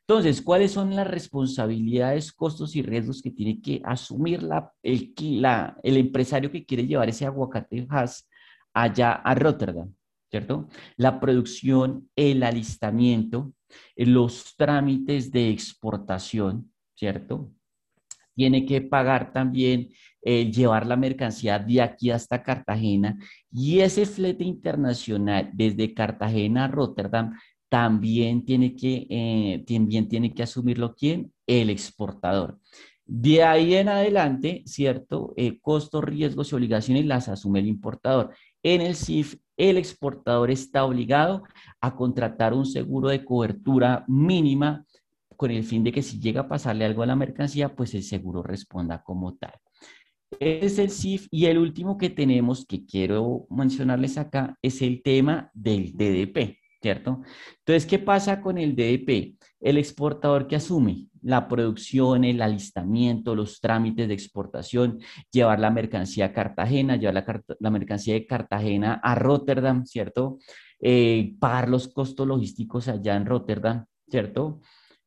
Entonces, ¿cuáles son las responsabilidades, costos y riesgos que tiene que asumir la, el, el empresario que quiere llevar ese aguacate allá a Rotterdam? ¿Cierto? La producción, el alistamiento, los trámites de exportación, ¿cierto? Tiene que pagar también eh, llevar la mercancía de aquí hasta Cartagena y ese flete internacional desde Cartagena a Rotterdam también tiene que, eh, también tiene que asumirlo quién? El exportador. De ahí en adelante, ¿cierto? Eh, costos, riesgos y obligaciones las asume el importador. En el CIF, el exportador está obligado a contratar un seguro de cobertura mínima con el fin de que si llega a pasarle algo a la mercancía, pues el seguro responda como tal es el CIF y el último que tenemos que quiero mencionarles acá es el tema del DDP, ¿cierto? Entonces, ¿qué pasa con el DDP? El exportador que asume la producción, el alistamiento, los trámites de exportación, llevar la mercancía a Cartagena, llevar la, mercancía de Cartagena a Rotterdam, ¿cierto? Eh, pagar los costos logísticos allá en Rotterdam, ¿cierto?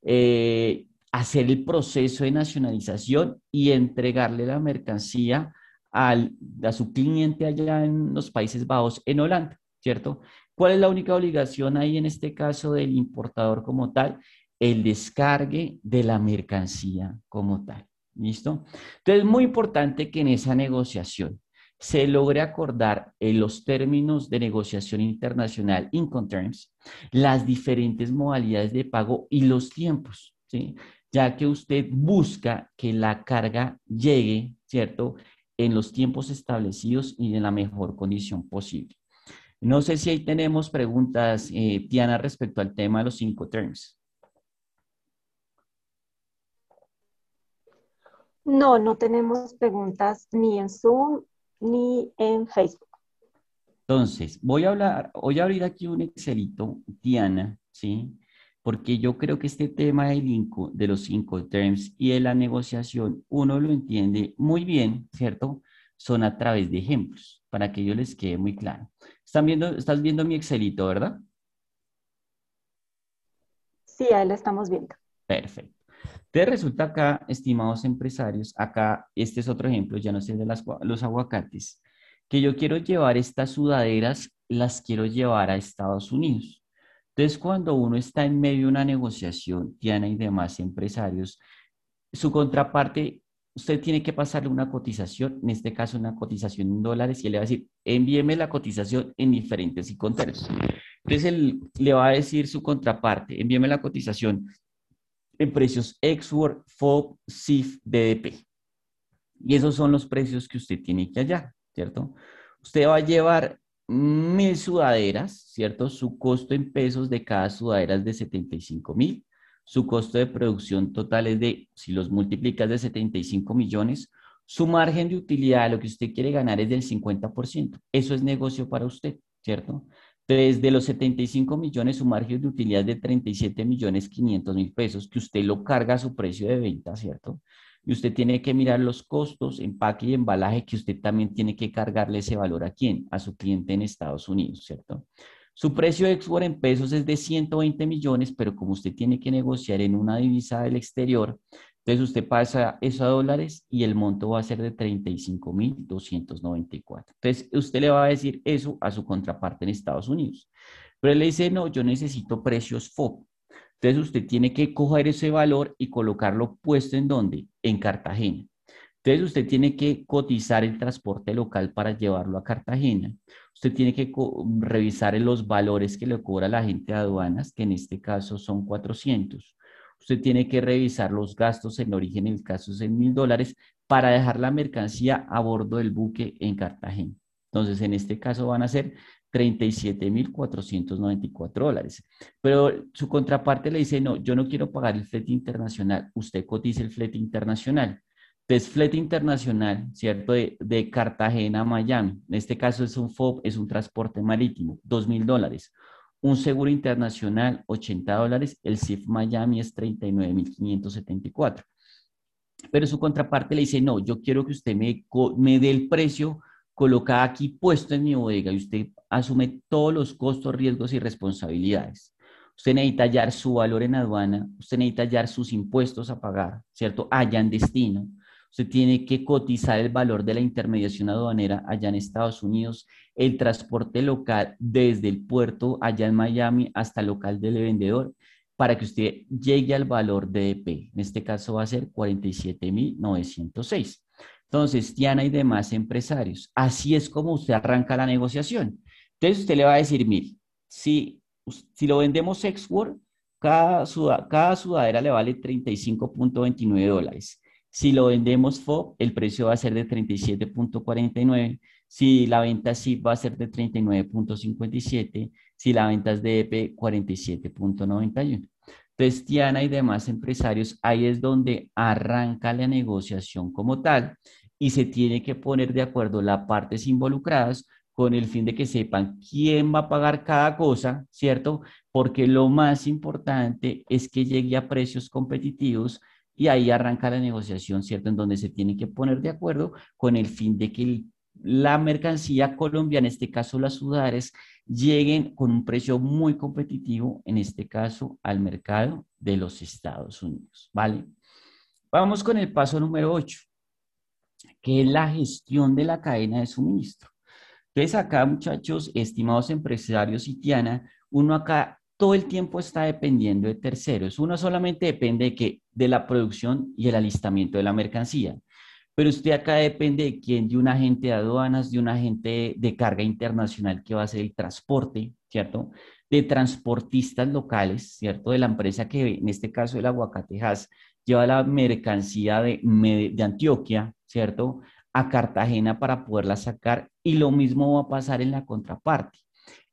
Eh, hacer el proceso de nacionalización y entregarle la mercancía al, a su cliente allá en los Países Bajos, en Holanda, ¿cierto? ¿Cuál es la única obligación ahí en este caso del importador como tal? El descargue de la mercancía como tal. ¿Listo? Entonces, es muy importante que en esa negociación se logre acordar en los términos de negociación internacional, Incoterms, las diferentes modalidades de pago y los tiempos. ¿sí? Ya que usted busca que la carga llegue, ¿cierto?, en los tiempos establecidos y en la mejor condición posible. No sé si ahí tenemos preguntas, eh, Tiana, respecto al tema de los cinco terms. No, no tenemos preguntas ni en Zoom ni en Facebook. Entonces, voy a hablar, voy a abrir aquí un Excelito, Diana, ¿sí? Porque yo creo que este tema del de los cinco terms y de la negociación, uno lo entiende muy bien, ¿cierto? Son a través de ejemplos, para que yo les quede muy claro. ¿Están viendo, estás viendo mi Excelito, ¿verdad? Sí, ahí lo estamos viendo. Perfecto. Entonces resulta acá, estimados empresarios, acá, este es otro ejemplo, ya no sé de las, los aguacates, que yo quiero llevar estas sudaderas, las quiero llevar a Estados Unidos. Entonces, cuando uno está en medio de una negociación, Diana y demás empresarios, su contraparte, usted tiene que pasarle una cotización, en este caso una cotización en dólares, y él le va a decir, envíeme la cotización en diferentes y conteros. Entonces, él le va a decir su contraparte, envíeme la cotización en precios Export, FOB, CIF, DDP. Y esos son los precios que usted tiene que hallar, ¿cierto? Usted va a llevar mil sudaderas, ¿cierto? Su costo en pesos de cada sudadera es de 75 mil. Su costo de producción total es de, si los multiplicas de 75 millones, su margen de utilidad, lo que usted quiere ganar es del 50%. Eso es negocio para usted, ¿cierto? Desde los 75 millones, su margen de utilidad es de 37 millones 500 mil pesos, que usted lo carga a su precio de venta, ¿cierto? Y usted tiene que mirar los costos, empaque y embalaje, que usted también tiene que cargarle ese valor a quién? A su cliente en Estados Unidos, ¿cierto? Su precio export en pesos es de 120 millones, pero como usted tiene que negociar en una divisa del exterior, entonces usted pasa eso a dólares y el monto va a ser de 35.294. Entonces usted le va a decir eso a su contraparte en Estados Unidos. Pero él le dice, no, yo necesito precios FOB. Entonces usted tiene que coger ese valor y colocarlo puesto en dónde? En Cartagena. Entonces usted tiene que cotizar el transporte local para llevarlo a Cartagena. Usted tiene que revisar los valores que le cobra la gente de aduanas, que en este caso son 400 usted tiene que revisar los gastos en origen, en el caso es en mil dólares, para dejar la mercancía a bordo del buque en Cartagena. Entonces, en este caso van a ser 37.494 dólares. Pero su contraparte le dice, no, yo no quiero pagar el flete internacional, usted cotiza el flete internacional. Entonces, flete internacional, ¿cierto? De, Cartagena a Miami. En este caso es un FOB, es un transporte marítimo, 2.000 dólares un seguro internacional 80 dólares, el CIF Miami es 39.574. Pero su contraparte le dice, no, yo quiero que usted me, me dé el precio colocado aquí puesto en mi bodega y usted asume todos los costos, riesgos y responsabilidades. Usted necesita hallar su valor en aduana, usted necesita hallar sus impuestos a pagar, ¿cierto? Allá en destino usted tiene que cotizar el valor de la intermediación aduanera allá en Estados Unidos, el transporte local desde el puerto allá en Miami hasta el local del vendedor para que usted llegue al valor de EP. En este caso va a ser 47.906. Entonces, Tiana y demás empresarios, así es como usted arranca la negociación. Entonces, usted le va a decir, mire, si, si lo vendemos export, cada, cada sudadera le vale 35.29 dólares. Si lo vendemos FOB, el precio va a ser de 37.49. Si la venta SIP va a ser de 39.57. Si la venta es de EP, 47.91. Entonces, Tiana y demás empresarios, ahí es donde arranca la negociación como tal y se tiene que poner de acuerdo las partes involucradas con el fin de que sepan quién va a pagar cada cosa, ¿cierto? Porque lo más importante es que llegue a precios competitivos y ahí arranca la negociación, ¿cierto? En donde se tiene que poner de acuerdo con el fin de que la mercancía colombiana, en este caso las sudares, lleguen con un precio muy competitivo, en este caso al mercado de los Estados Unidos, ¿vale? Vamos con el paso número 8, que es la gestión de la cadena de suministro. Entonces acá, muchachos, estimados empresarios y Tiana, uno acá todo el tiempo está dependiendo de terceros. Uno solamente depende de, que, de la producción y el alistamiento de la mercancía. Pero usted acá depende de quién, de un agente de aduanas, de un agente de carga internacional que va a hacer el transporte, ¿cierto? De transportistas locales, ¿cierto? De la empresa que, en este caso, el Aguacatejas, lleva la mercancía de, de Antioquia, ¿cierto? A Cartagena para poderla sacar. Y lo mismo va a pasar en la contraparte,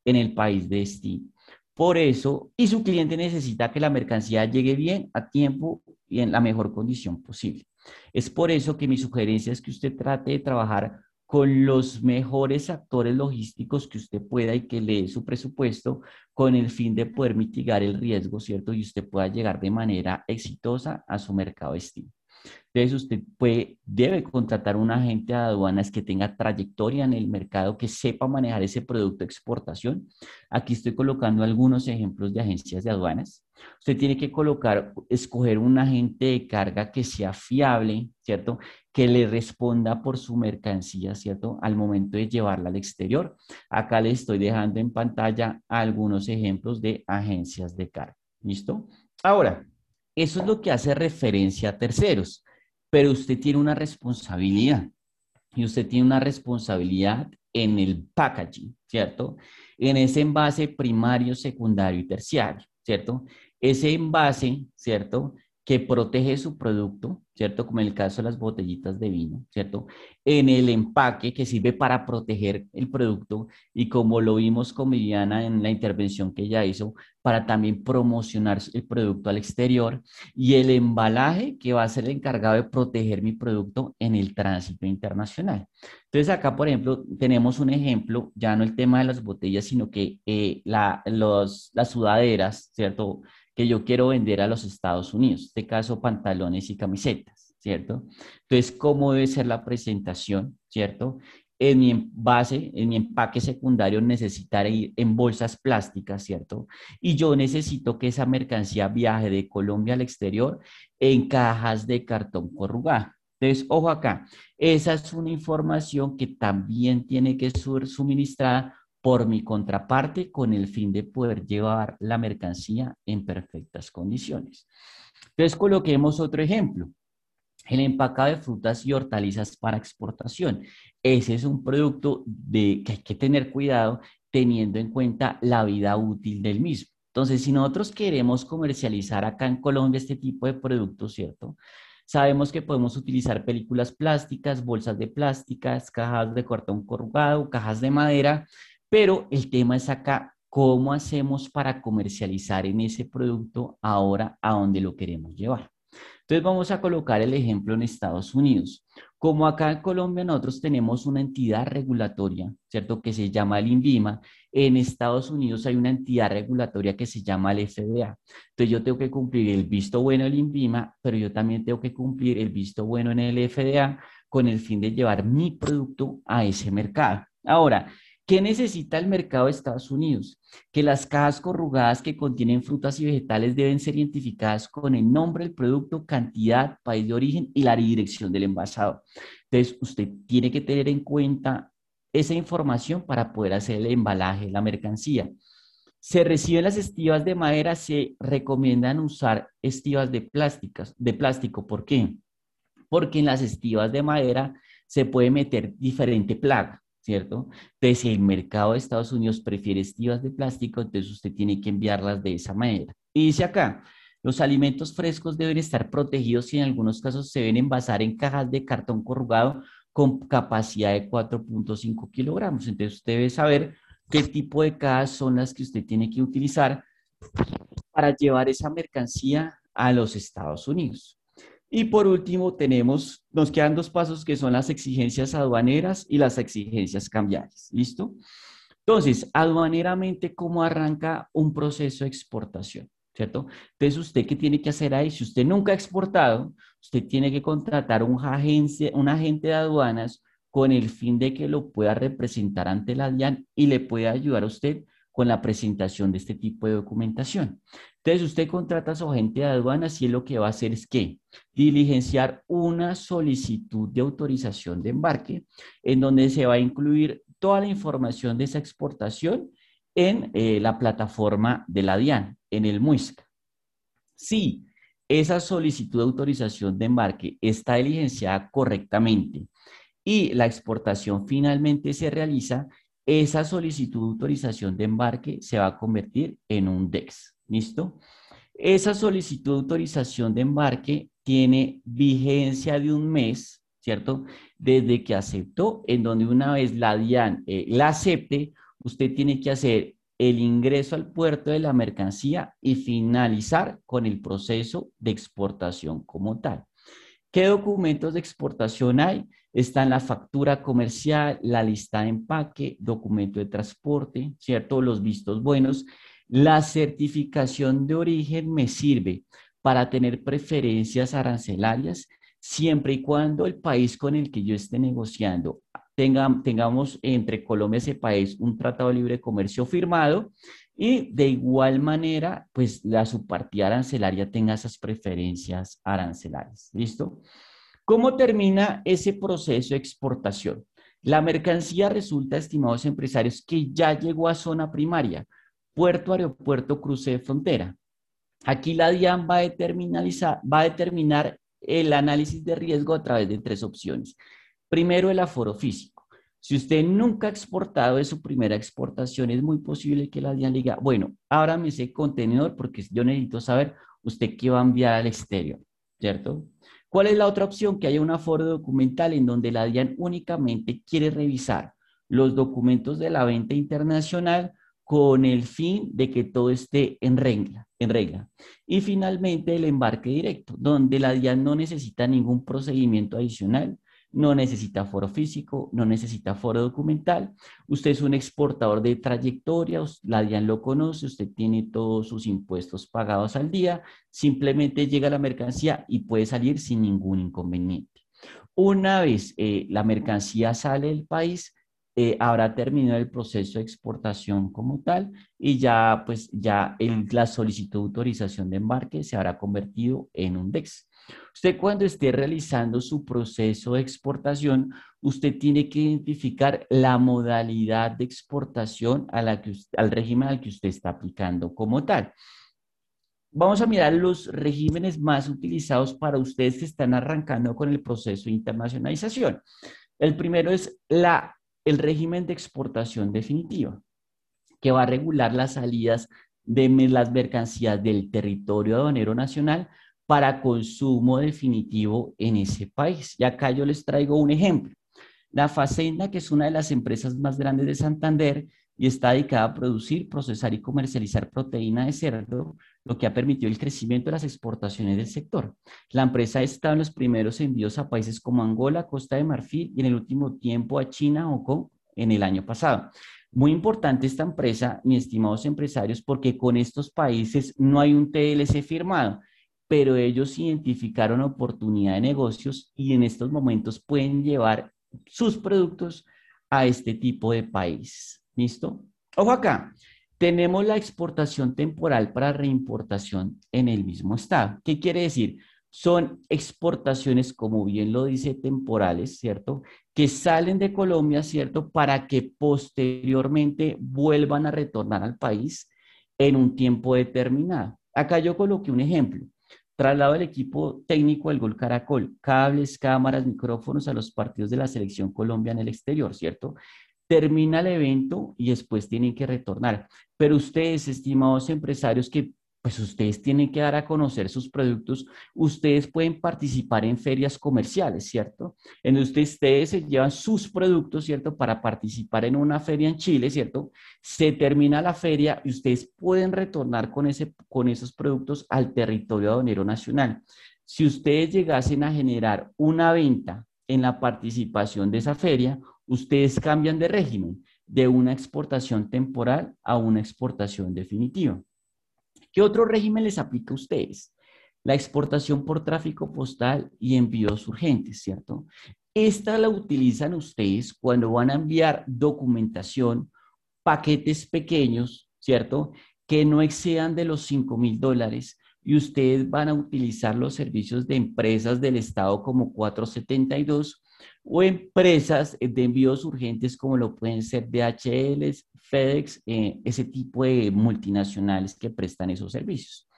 en el país de destino. Por eso, y su cliente necesita que la mercancía llegue bien, a tiempo y en la mejor condición posible. Es por eso que mi sugerencia es que usted trate de trabajar con los mejores actores logísticos que usted pueda y que le dé su presupuesto con el fin de poder mitigar el riesgo, ¿cierto? Y usted pueda llegar de manera exitosa a su mercado destino. Entonces usted puede, debe contratar un agente de aduanas que tenga trayectoria en el mercado, que sepa manejar ese producto de exportación. Aquí estoy colocando algunos ejemplos de agencias de aduanas. Usted tiene que colocar, escoger un agente de carga que sea fiable, ¿cierto? Que le responda por su mercancía, ¿cierto? Al momento de llevarla al exterior. Acá le estoy dejando en pantalla algunos ejemplos de agencias de carga. ¿Listo? Ahora, eso es lo que hace referencia a terceros, pero usted tiene una responsabilidad y usted tiene una responsabilidad en el packaging, ¿cierto? En ese envase primario, secundario y terciario, ¿cierto? Ese envase, ¿cierto? Que protege su producto, ¿cierto? Como en el caso de las botellitas de vino, ¿cierto? En el empaque que sirve para proteger el producto y como lo vimos con Viviana en la intervención que ella hizo, para también promocionar el producto al exterior y el embalaje que va a ser el encargado de proteger mi producto en el tránsito internacional. Entonces acá, por ejemplo, tenemos un ejemplo, ya no el tema de las botellas, sino que eh, la, los, las sudaderas, ¿cierto? Que yo quiero vender a los Estados Unidos, en este caso pantalones y camisetas, ¿cierto? Entonces, ¿cómo debe ser la presentación, ¿cierto? En mi base, en mi empaque secundario necesitaré ir en bolsas plásticas, ¿cierto? Y yo necesito que esa mercancía viaje de Colombia al exterior en cajas de cartón corrugado. Entonces, ojo acá, esa es una información que también tiene que ser suministrada por mi contraparte con el fin de poder llevar la mercancía en perfectas condiciones. Entonces, coloquemos otro ejemplo. El empacado de frutas y hortalizas para exportación. Ese es un producto de, que hay que tener cuidado teniendo en cuenta la vida útil del mismo. Entonces, si nosotros queremos comercializar acá en Colombia este tipo de productos, ¿cierto? Sabemos que podemos utilizar películas plásticas, bolsas de plásticas, cajas de cartón corrugado, cajas de madera, pero el tema es acá, ¿cómo hacemos para comercializar en ese producto ahora a donde lo queremos llevar? Entonces vamos a colocar el ejemplo en Estados Unidos. Como acá en Colombia nosotros tenemos una entidad regulatoria, ¿cierto? Que se llama el INVIMA. En Estados Unidos hay una entidad regulatoria que se llama el FDA. Entonces yo tengo que cumplir el visto bueno del INVIMA, pero yo también tengo que cumplir el visto bueno en el FDA con el fin de llevar mi producto a ese mercado. Ahora, ¿Qué necesita el mercado de Estados Unidos? Que las cajas corrugadas que contienen frutas y vegetales deben ser identificadas con el nombre del producto, cantidad, país de origen y la dirección del envasado. Entonces, usted tiene que tener en cuenta esa información para poder hacer el embalaje de la mercancía. Se reciben las estivas de madera, se recomiendan usar estivas de, plásticas, de plástico. ¿Por qué? Porque en las estivas de madera se puede meter diferente plaga. ¿Cierto? Entonces, si el mercado de Estados Unidos prefiere estivas de plástico, entonces usted tiene que enviarlas de esa manera. Y dice acá, los alimentos frescos deben estar protegidos y en algunos casos se deben envasar en cajas de cartón corrugado con capacidad de 4.5 kilogramos. Entonces, usted debe saber qué tipo de cajas son las que usted tiene que utilizar para llevar esa mercancía a los Estados Unidos. Y por último, tenemos, nos quedan dos pasos que son las exigencias aduaneras y las exigencias cambiarias. ¿Listo? Entonces, aduaneramente, ¿cómo arranca un proceso de exportación? ¿Cierto? Entonces, ¿usted qué tiene que hacer ahí? Si usted nunca ha exportado, usted tiene que contratar un agente, un agente de aduanas con el fin de que lo pueda representar ante la DIAN y le pueda ayudar a usted con la presentación de este tipo de documentación. Entonces, usted contrata a su agente de aduanas y lo que va a hacer es que diligenciar una solicitud de autorización de embarque en donde se va a incluir toda la información de esa exportación en eh, la plataforma de la DIAN, en el MUISC. Si esa solicitud de autorización de embarque está diligenciada correctamente y la exportación finalmente se realiza, esa solicitud de autorización de embarque se va a convertir en un DEX. ¿Listo? Esa solicitud de autorización de embarque tiene vigencia de un mes, ¿cierto? Desde que aceptó, en donde una vez la DIAN eh, la acepte, usted tiene que hacer el ingreso al puerto de la mercancía y finalizar con el proceso de exportación como tal. ¿Qué documentos de exportación hay? Están la factura comercial, la lista de empaque, documento de transporte, ¿cierto? Los vistos buenos. La certificación de origen me sirve para tener preferencias arancelarias siempre y cuando el país con el que yo esté negociando tengamos entre Colombia y ese país un tratado de libre comercio firmado y de igual manera, pues la subpartida arancelaria tenga esas preferencias arancelarias. ¿Listo? ¿Cómo termina ese proceso de exportación? La mercancía resulta, estimados empresarios, que ya llegó a zona primaria, puerto, aeropuerto, cruce de frontera. Aquí la DIAN va a, va a determinar el análisis de riesgo a través de tres opciones. Primero, el aforo físico. Si usted nunca ha exportado de su primera exportación, es muy posible que la DIAN diga, bueno, ábrame ese contenedor porque yo necesito saber usted qué va a enviar al exterior, ¿cierto? ¿Cuál es la otra opción? Que haya un aforo documental en donde la DIAN únicamente quiere revisar los documentos de la venta internacional con el fin de que todo esté en regla, en regla. Y finalmente el embarque directo, donde la DIAN no necesita ningún procedimiento adicional, no necesita foro físico, no necesita foro documental. Usted es un exportador de trayectoria, la DIAN lo conoce, usted tiene todos sus impuestos pagados al día, simplemente llega la mercancía y puede salir sin ningún inconveniente. Una vez eh, la mercancía sale del país, eh, habrá terminado el proceso de exportación como tal y ya pues ya la solicitud de autorización de embarque se habrá convertido en un DEX. Usted cuando esté realizando su proceso de exportación, usted tiene que identificar la modalidad de exportación a la que, al régimen al que usted está aplicando como tal. Vamos a mirar los regímenes más utilizados para ustedes que están arrancando con el proceso de internacionalización. El primero es la, el régimen de exportación definitiva, que va a regular las salidas de las mercancías del territorio aduanero nacional para consumo definitivo en ese país. Y acá yo les traigo un ejemplo. La Facenda, que es una de las empresas más grandes de Santander y está dedicada a producir, procesar y comercializar proteína de cerdo, lo que ha permitido el crecimiento de las exportaciones del sector. La empresa ha estado en los primeros envíos a países como Angola, Costa de Marfil y en el último tiempo a China o en el año pasado. Muy importante esta empresa, mis estimados empresarios, porque con estos países no hay un TLC firmado pero ellos identificaron oportunidad de negocios y en estos momentos pueden llevar sus productos a este tipo de país. ¿Listo? Ojo acá, tenemos la exportación temporal para reimportación en el mismo estado. ¿Qué quiere decir? Son exportaciones, como bien lo dice, temporales, ¿cierto? Que salen de Colombia, ¿cierto? Para que posteriormente vuelvan a retornar al país en un tiempo determinado. Acá yo coloqué un ejemplo. Traslado del equipo técnico del Gol Caracol, cables, cámaras, micrófonos a los partidos de la selección Colombia en el exterior, ¿cierto? Termina el evento y después tienen que retornar. Pero ustedes, estimados empresarios que pues ustedes tienen que dar a conocer sus productos, ustedes pueden participar en ferias comerciales, ¿cierto? En donde ustedes se llevan sus productos, ¿cierto? Para participar en una feria en Chile, ¿cierto? Se termina la feria y ustedes pueden retornar con, ese, con esos productos al territorio aduanero nacional. Si ustedes llegasen a generar una venta en la participación de esa feria, ustedes cambian de régimen de una exportación temporal a una exportación definitiva. ¿Qué otro régimen les aplica a ustedes? La exportación por tráfico postal y envíos urgentes, ¿cierto? Esta la utilizan ustedes cuando van a enviar documentación, paquetes pequeños, ¿cierto? Que no excedan de los 5 mil dólares y ustedes van a utilizar los servicios de empresas del Estado como 472 o empresas de envíos urgentes como lo pueden ser DHL, FedEx, eh, ese tipo de multinacionales que prestan esos servicios.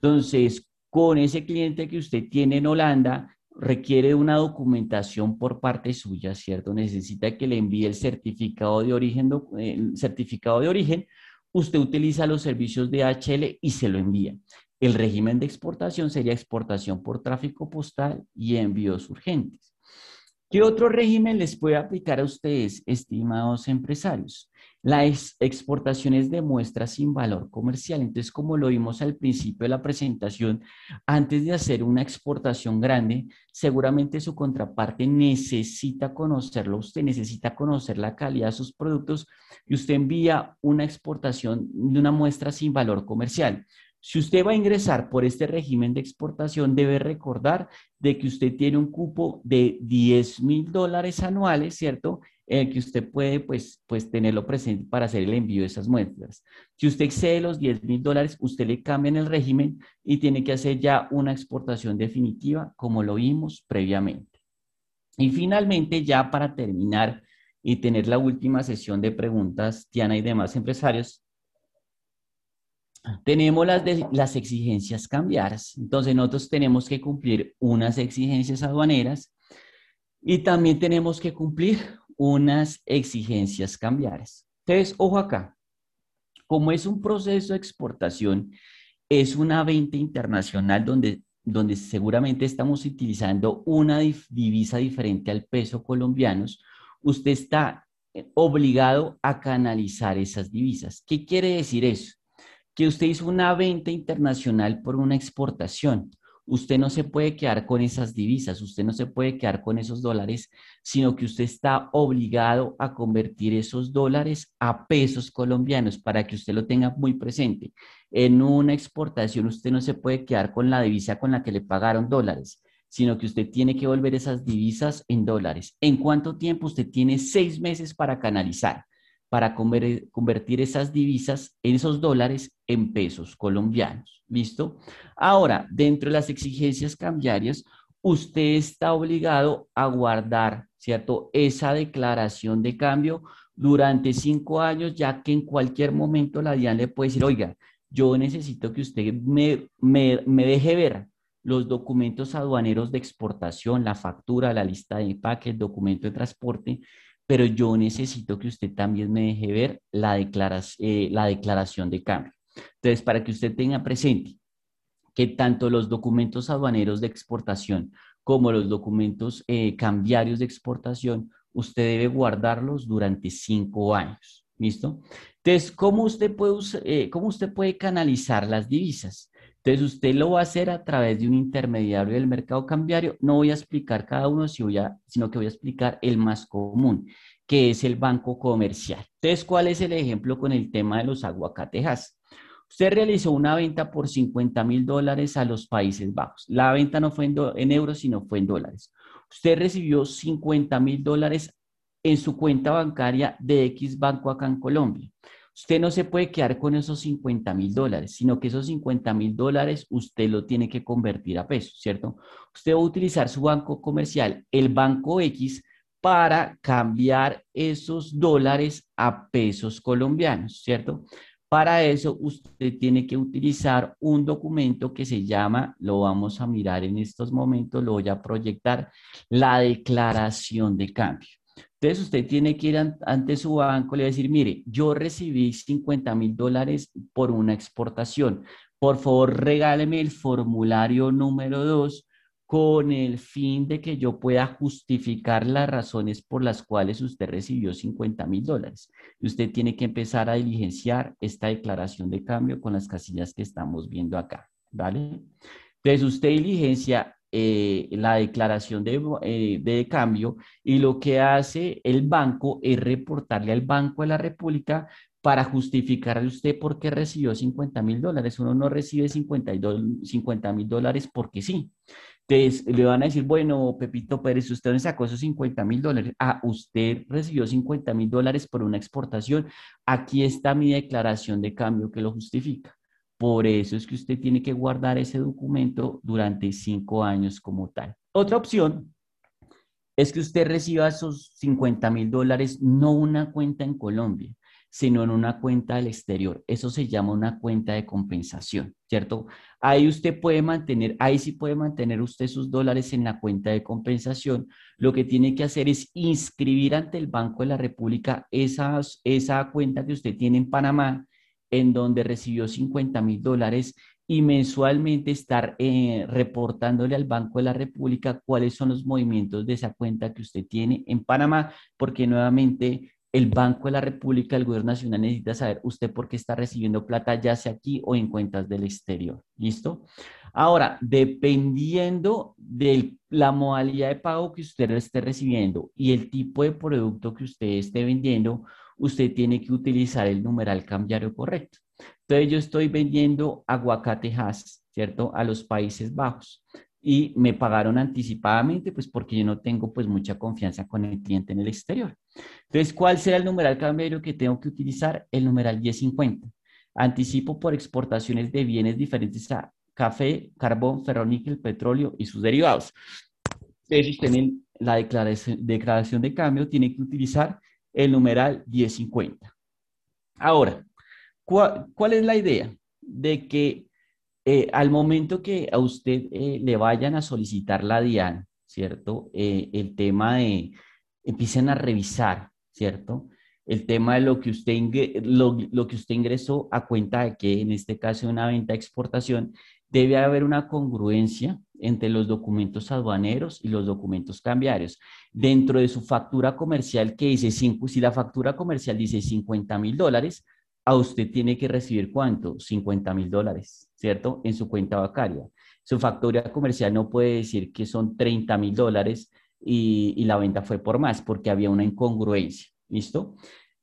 Entonces, con ese cliente que usted tiene en Holanda, requiere una documentación por parte suya, ¿cierto? Necesita que le envíe el certificado de origen, el certificado de origen, usted utiliza los servicios de DHL y se lo envía. El régimen de exportación sería exportación por tráfico postal y envíos urgentes. ¿Qué otro régimen les puede aplicar a ustedes, estimados empresarios? Las exportaciones de muestras sin valor comercial. Entonces, como lo vimos al principio de la presentación, antes de hacer una exportación grande, seguramente su contraparte necesita conocerlo, usted necesita conocer la calidad de sus productos y usted envía una exportación de una muestra sin valor comercial. Si usted va a ingresar por este régimen de exportación, debe recordar de que usted tiene un cupo de 10 mil dólares anuales, ¿cierto? En el que usted puede, pues, pues, tenerlo presente para hacer el envío de esas muestras. Si usted excede los 10 mil dólares, usted le cambia en el régimen y tiene que hacer ya una exportación definitiva, como lo vimos previamente. Y finalmente, ya para terminar y tener la última sesión de preguntas, Tiana y demás empresarios, tenemos las, las exigencias cambiadas. Entonces, nosotros tenemos que cumplir unas exigencias aduaneras y también tenemos que cumplir unas exigencias cambiadas. Entonces, ojo acá, como es un proceso de exportación, es una venta internacional donde, donde seguramente estamos utilizando una divisa diferente al peso colombiano, usted está obligado a canalizar esas divisas. ¿Qué quiere decir eso? Que usted hizo una venta internacional por una exportación. Usted no se puede quedar con esas divisas, usted no se puede quedar con esos dólares, sino que usted está obligado a convertir esos dólares a pesos colombianos para que usted lo tenga muy presente. En una exportación usted no se puede quedar con la divisa con la que le pagaron dólares, sino que usted tiene que volver esas divisas en dólares. ¿En cuánto tiempo? Usted tiene seis meses para canalizar para convertir esas divisas, esos dólares, en pesos colombianos. ¿Listo? Ahora, dentro de las exigencias cambiarias, usted está obligado a guardar, ¿cierto? Esa declaración de cambio durante cinco años, ya que en cualquier momento la DIAN le puede decir, oiga, yo necesito que usted me, me, me deje ver los documentos aduaneros de exportación, la factura, la lista de empaque, el documento de transporte, pero yo necesito que usted también me deje ver la, declaración, eh, la declaración de cambio. Entonces, para que usted tenga presente que tanto los documentos aduaneros de exportación como los documentos eh, cambiarios de exportación, usted debe guardarlos durante cinco años. ¿Listo? Entonces, ¿cómo usted puede, eh, ¿cómo usted puede canalizar las divisas? Entonces, usted lo va a hacer a través de un intermediario del mercado cambiario. No voy a explicar cada uno, sino que voy a explicar el más común, que es el banco comercial. Entonces, ¿cuál es el ejemplo con el tema de los aguacatejas? Usted realizó una venta por 50 mil dólares a los Países Bajos. La venta no fue en, euros, sino fue en dólares. Usted recibió 50 mil dólares en su cuenta bancaria de X Banco acá en Colombia. Usted no se puede quedar con esos 50 mil dólares, sino que esos 50 mil dólares usted lo tiene que convertir a pesos, ¿cierto? Usted va a utilizar su banco comercial, el banco X, para cambiar esos dólares a pesos colombianos, ¿cierto? Para eso usted tiene que utilizar un documento que se llama, lo vamos a mirar en estos momentos, lo voy a proyectar, la declaración de cambio. Entonces usted tiene que ir ante su banco y le decir, mire, yo recibí 50 mil dólares por una exportación. Por favor, regáleme el formulario número 2 con el fin de que yo pueda justificar las razones por las cuales usted recibió 50 mil dólares. Y usted tiene que empezar a diligenciar esta declaración de cambio con las casillas que estamos viendo acá, ¿vale? Entonces usted diligencia eh, la declaración eh, de, cambio y lo que hace el banco es reportarle al Banco de la República para justificarle usted por qué recibió 50 mil dólares. Uno no recibe 50 mil dólares porque sí. Entonces le van a decir, bueno, Pepito Pérez, usted no sacó esos 50 mil dólares. Ah, usted recibió 50 mil dólares por una exportación. Aquí está mi declaración de cambio que lo justifica. Por eso es que usted tiene que guardar ese documento durante cinco años como tal. Otra opción es que usted reciba esos 50 mil dólares no una cuenta en Colombia, sino en una cuenta del exterior. Eso se llama una cuenta de compensación, ¿cierto? Ahí usted puede mantener, ahí sí puede mantener usted sus dólares en la cuenta de compensación. Lo que tiene que hacer es inscribir ante el Banco de la República esas, esa cuenta que usted tiene en Panamá en donde recibió 50 mil dólares y mensualmente estar eh, reportándole al Banco de la República cuáles son los movimientos de esa cuenta que usted tiene en Panamá, porque nuevamente el Banco de la República, el Gobierno Nacional necesita saber usted por qué está recibiendo plata, ya sea aquí o en cuentas del exterior. ¿Listo? Ahora, dependiendo de la modalidad de pago que usted esté recibiendo y el tipo de producto que usted esté vendiendo, usted tiene que utilizar el numeral cambiario correcto. Entonces yo estoy vendiendo aguacatejas, ¿cierto? A los Países Bajos y me pagaron anticipadamente, pues porque yo no tengo pues mucha confianza con el cliente en el exterior. Entonces, ¿cuál será el numeral cambiario que tengo que utilizar? El numeral 1050. Anticipo por exportaciones de bienes diferentes a café, carbón, ferroníquel, petróleo y sus derivados. Entonces, tienen la declaración, declaración de cambio, tiene que utilizar el numeral 1050. Ahora, ¿cuál, ¿cuál es la idea? De que eh, al momento que a usted eh, le vayan a solicitar la DIAN, ¿cierto? Eh, el tema de, empiecen a revisar, ¿cierto? El tema de lo que, usted lo, lo, que usted ingresó a cuenta de que en este caso una venta de exportación, debe haber una congruencia entre los documentos aduaneros y los documentos cambiarios. Dentro de su factura comercial que dice, cinco, si la factura comercial dice 50 mil dólares, a usted tiene que recibir cuánto? 50 mil dólares, ¿cierto? En su cuenta bancaria. Su factura comercial no puede decir que son 30 mil dólares y, la venta fue por más, porque había una incongruencia, ¿listo?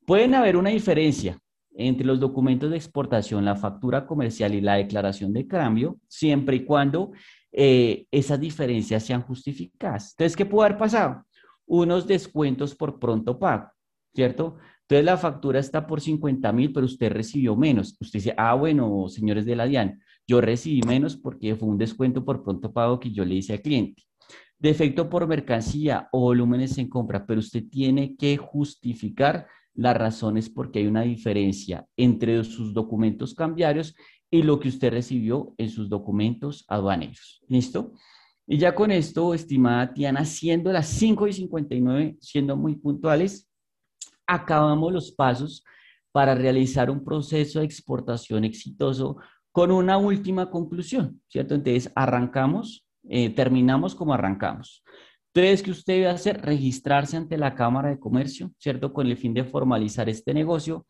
Pueden haber una diferencia entre los documentos de exportación, la factura comercial y la declaración de cambio, siempre y cuando eh, esas diferencias sean justificadas. Entonces, ¿qué puede haber pasado? Unos descuentos por pronto pago, ¿cierto? Entonces la factura está por 50 mil, pero usted recibió menos. Usted dice, ah, bueno, señores de la DIAN, yo recibí menos porque fue un descuento por pronto pago que yo le hice al cliente. Defecto por mercancía o volúmenes en compra, pero usted tiene que justificar las razones porque hay una diferencia entre sus documentos cambiarios y lo que usted recibió en sus documentos aduaneros. ¿Listo? Y ya con esto, estimada Tiana, siendo las 5 y 59, siendo muy puntuales, acabamos los pasos para realizar un proceso de exportación exitoso con una última conclusión, ¿cierto? Entonces, arrancamos, eh, terminamos como arrancamos. Entonces, ¿qué usted debe hacer? Registrarse ante la Cámara de Comercio, ¿cierto? Con el fin de formalizar este negocio.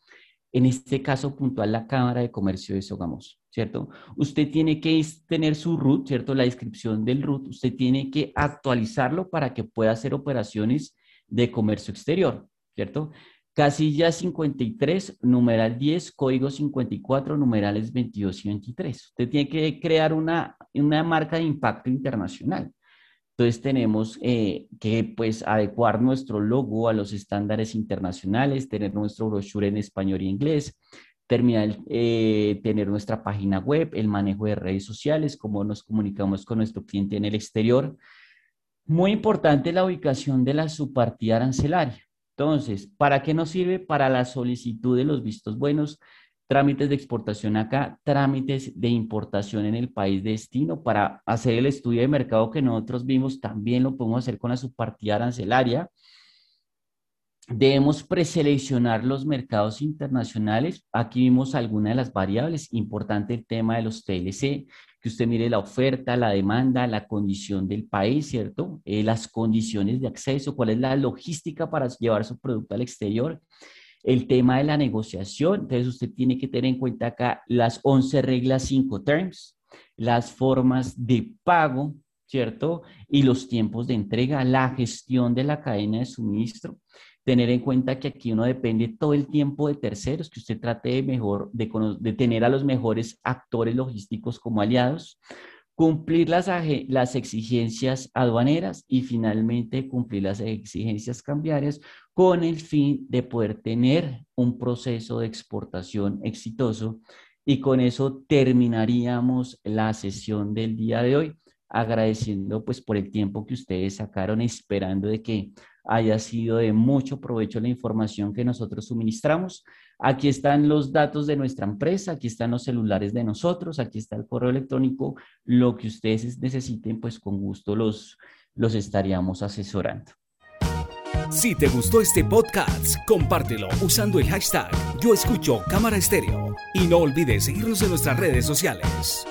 En este caso puntual, la Cámara de Comercio de Sogamoso, ¿cierto? Usted tiene que tener su RUT, ¿cierto? La descripción del RUT. Usted tiene que actualizarlo para que pueda hacer operaciones de comercio exterior. ¿cierto? Casilla 53, numeral 10, código 54, numerales 22 y 23. Usted tiene que crear una, una marca de impacto internacional. Entonces tenemos eh, que pues adecuar nuestro logo a los estándares internacionales, tener nuestro brochure en español y inglés, terminar, eh, tener nuestra página web, el manejo de redes sociales, cómo nos comunicamos con nuestro cliente en el exterior. Muy importante la ubicación de la subpartida arancelaria. Entonces, ¿para qué nos sirve? Para la solicitud de los vistos buenos, trámites de exportación acá, trámites de importación en el país de destino, para hacer el estudio de mercado que nosotros vimos, también lo podemos hacer con la subpartida arancelaria. Debemos preseleccionar los mercados internacionales. Aquí vimos algunas de las variables. Importante el tema de los TLC, que usted mire la oferta, la demanda, la condición del país, ¿cierto? Eh, las condiciones de acceso, cuál es la logística para llevar su producto al exterior. El tema de la negociación, entonces usted tiene que tener en cuenta acá las 11 reglas 5 terms, las formas de pago, ¿cierto? Y los tiempos de entrega, la gestión de la cadena de suministro. Tener en cuenta que aquí uno depende todo el tiempo de terceros, que usted trate de, mejor, de, tener a los mejores actores logísticos como aliados, cumplir las, las exigencias aduaneras y finalmente cumplir las exigencias cambiarias con el fin de poder tener un proceso de exportación exitoso. Y con eso terminaríamos la sesión del día de hoy, agradeciendo pues por el tiempo que ustedes sacaron, esperando de que haya sido de mucho provecho la información que nosotros suministramos. Aquí están los datos de nuestra empresa, aquí están los celulares de nosotros, aquí está el correo electrónico. Lo que ustedes necesiten, pues con gusto los, los estaríamos asesorando. Si te gustó este podcast, compártelo usando el hashtag Yo Escucho Cámara Estéreo y no olvides seguirnos en nuestras redes sociales.